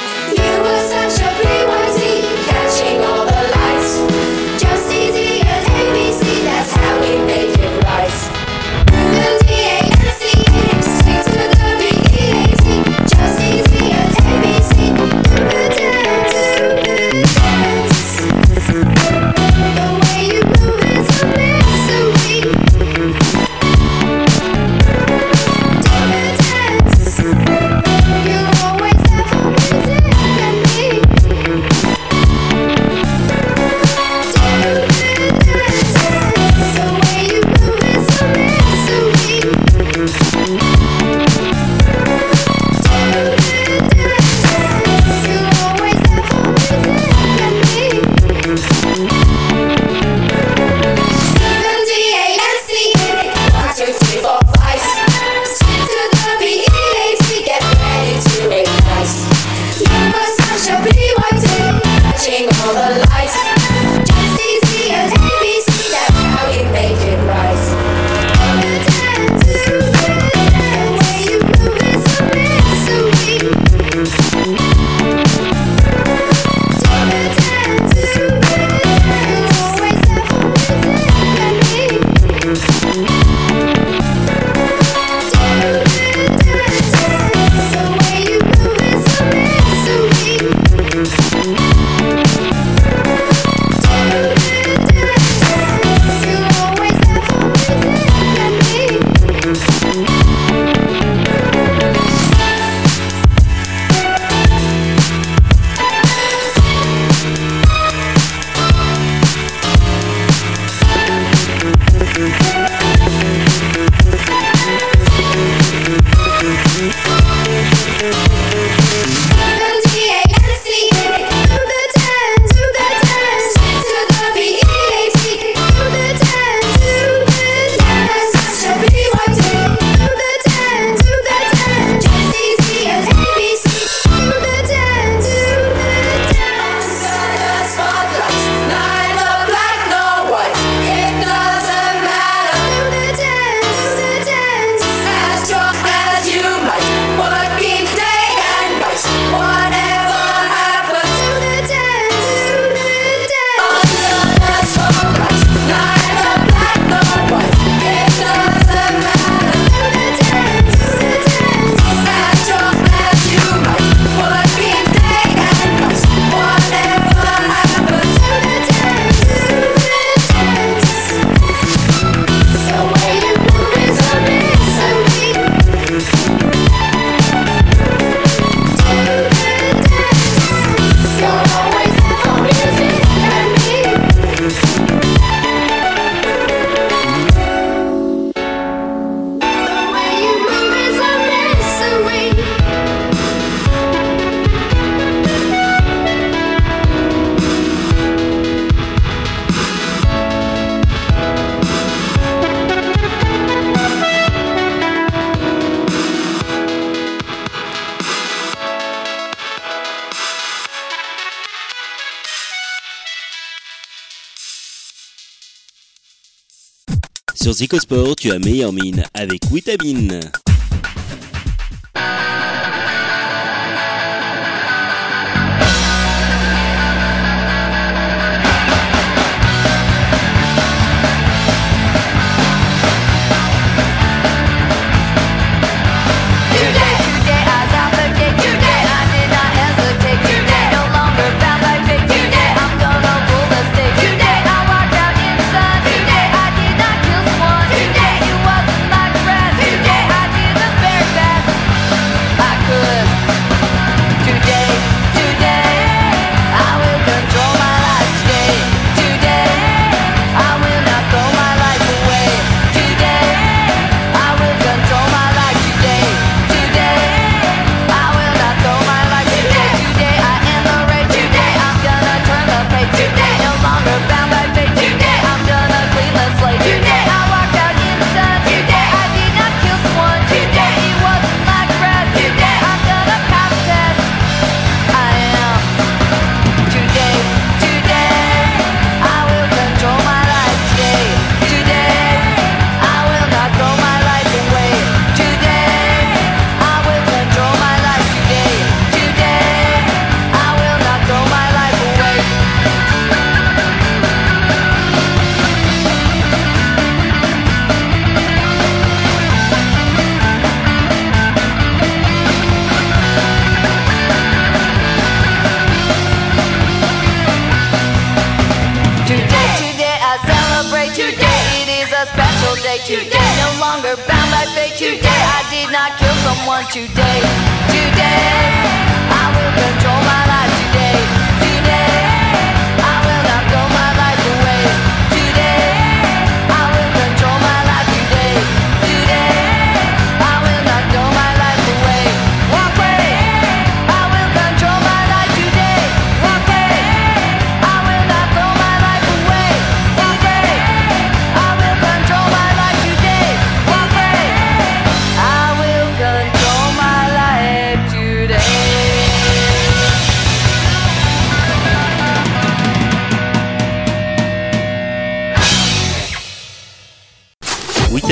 Zicosport, tu as meilleure mine avec Witamine.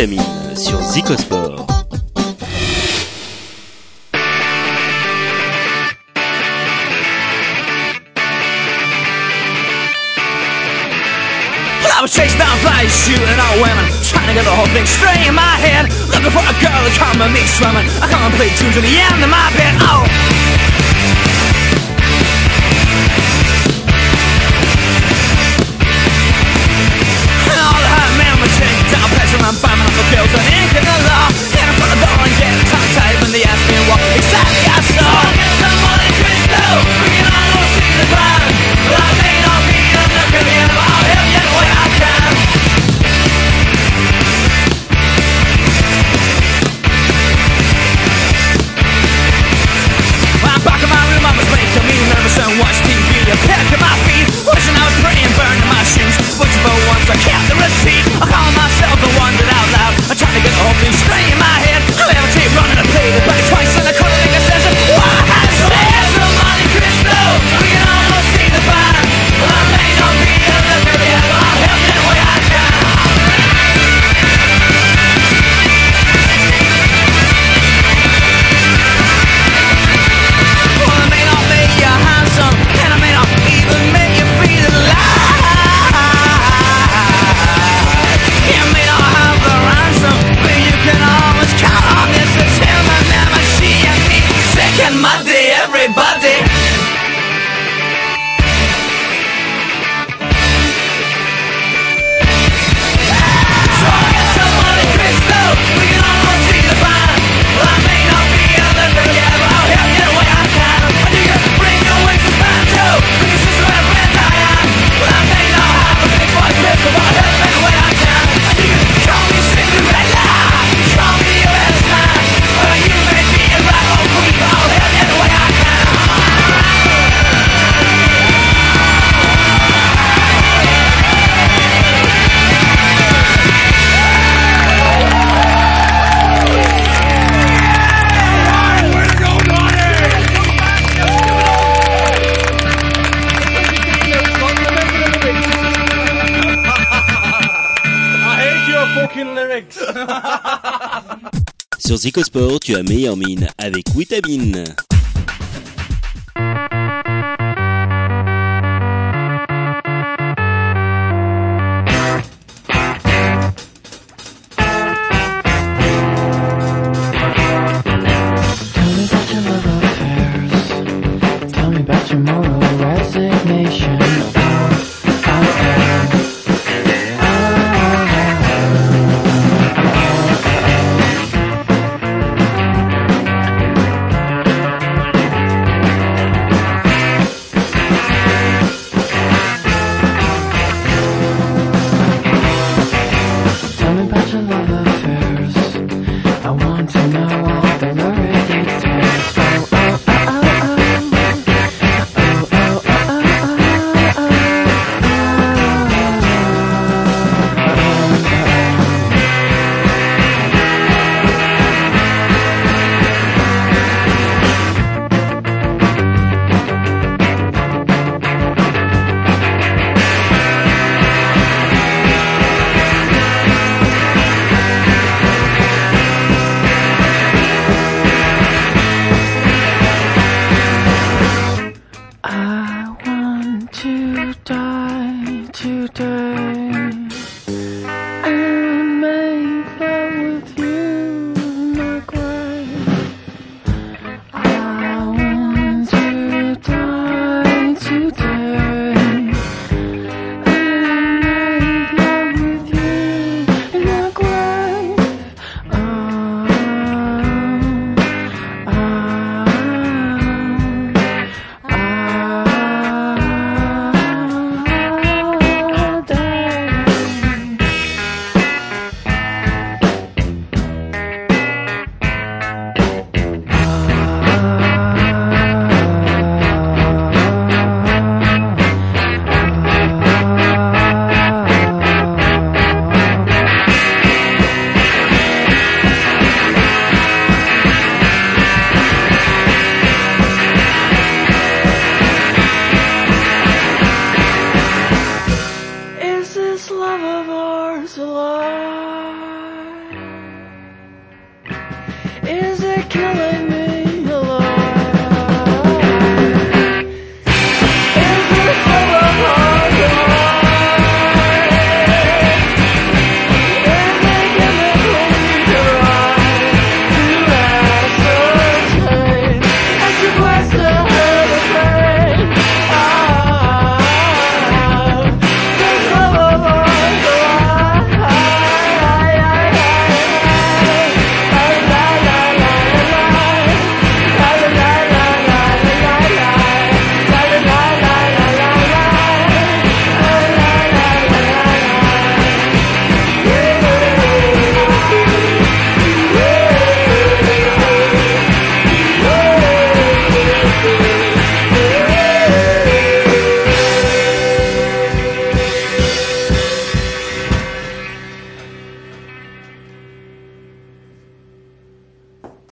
Vitamine euh, sur Zicosport. I was chased down by shooting all women Trying to get the whole thing straight in my head. Looking for a girl to come me swimming I can't play tunes in the end of my bed. Oh. built an engine the law And I put a ball and get tongue-tied when they ask me what exactly I saw I guess I'm one in Cristo, bringing I don't see the ground Well, I may not be a nuclear, but I'll help you the way I can I'm back in my room, I was late to meet Nervous and watch TV, a pack of my feet Wishing I was pretty and burning my shoes Looking for ones I can't receive Zicosport, tu as meilleure mine avec Vitamine.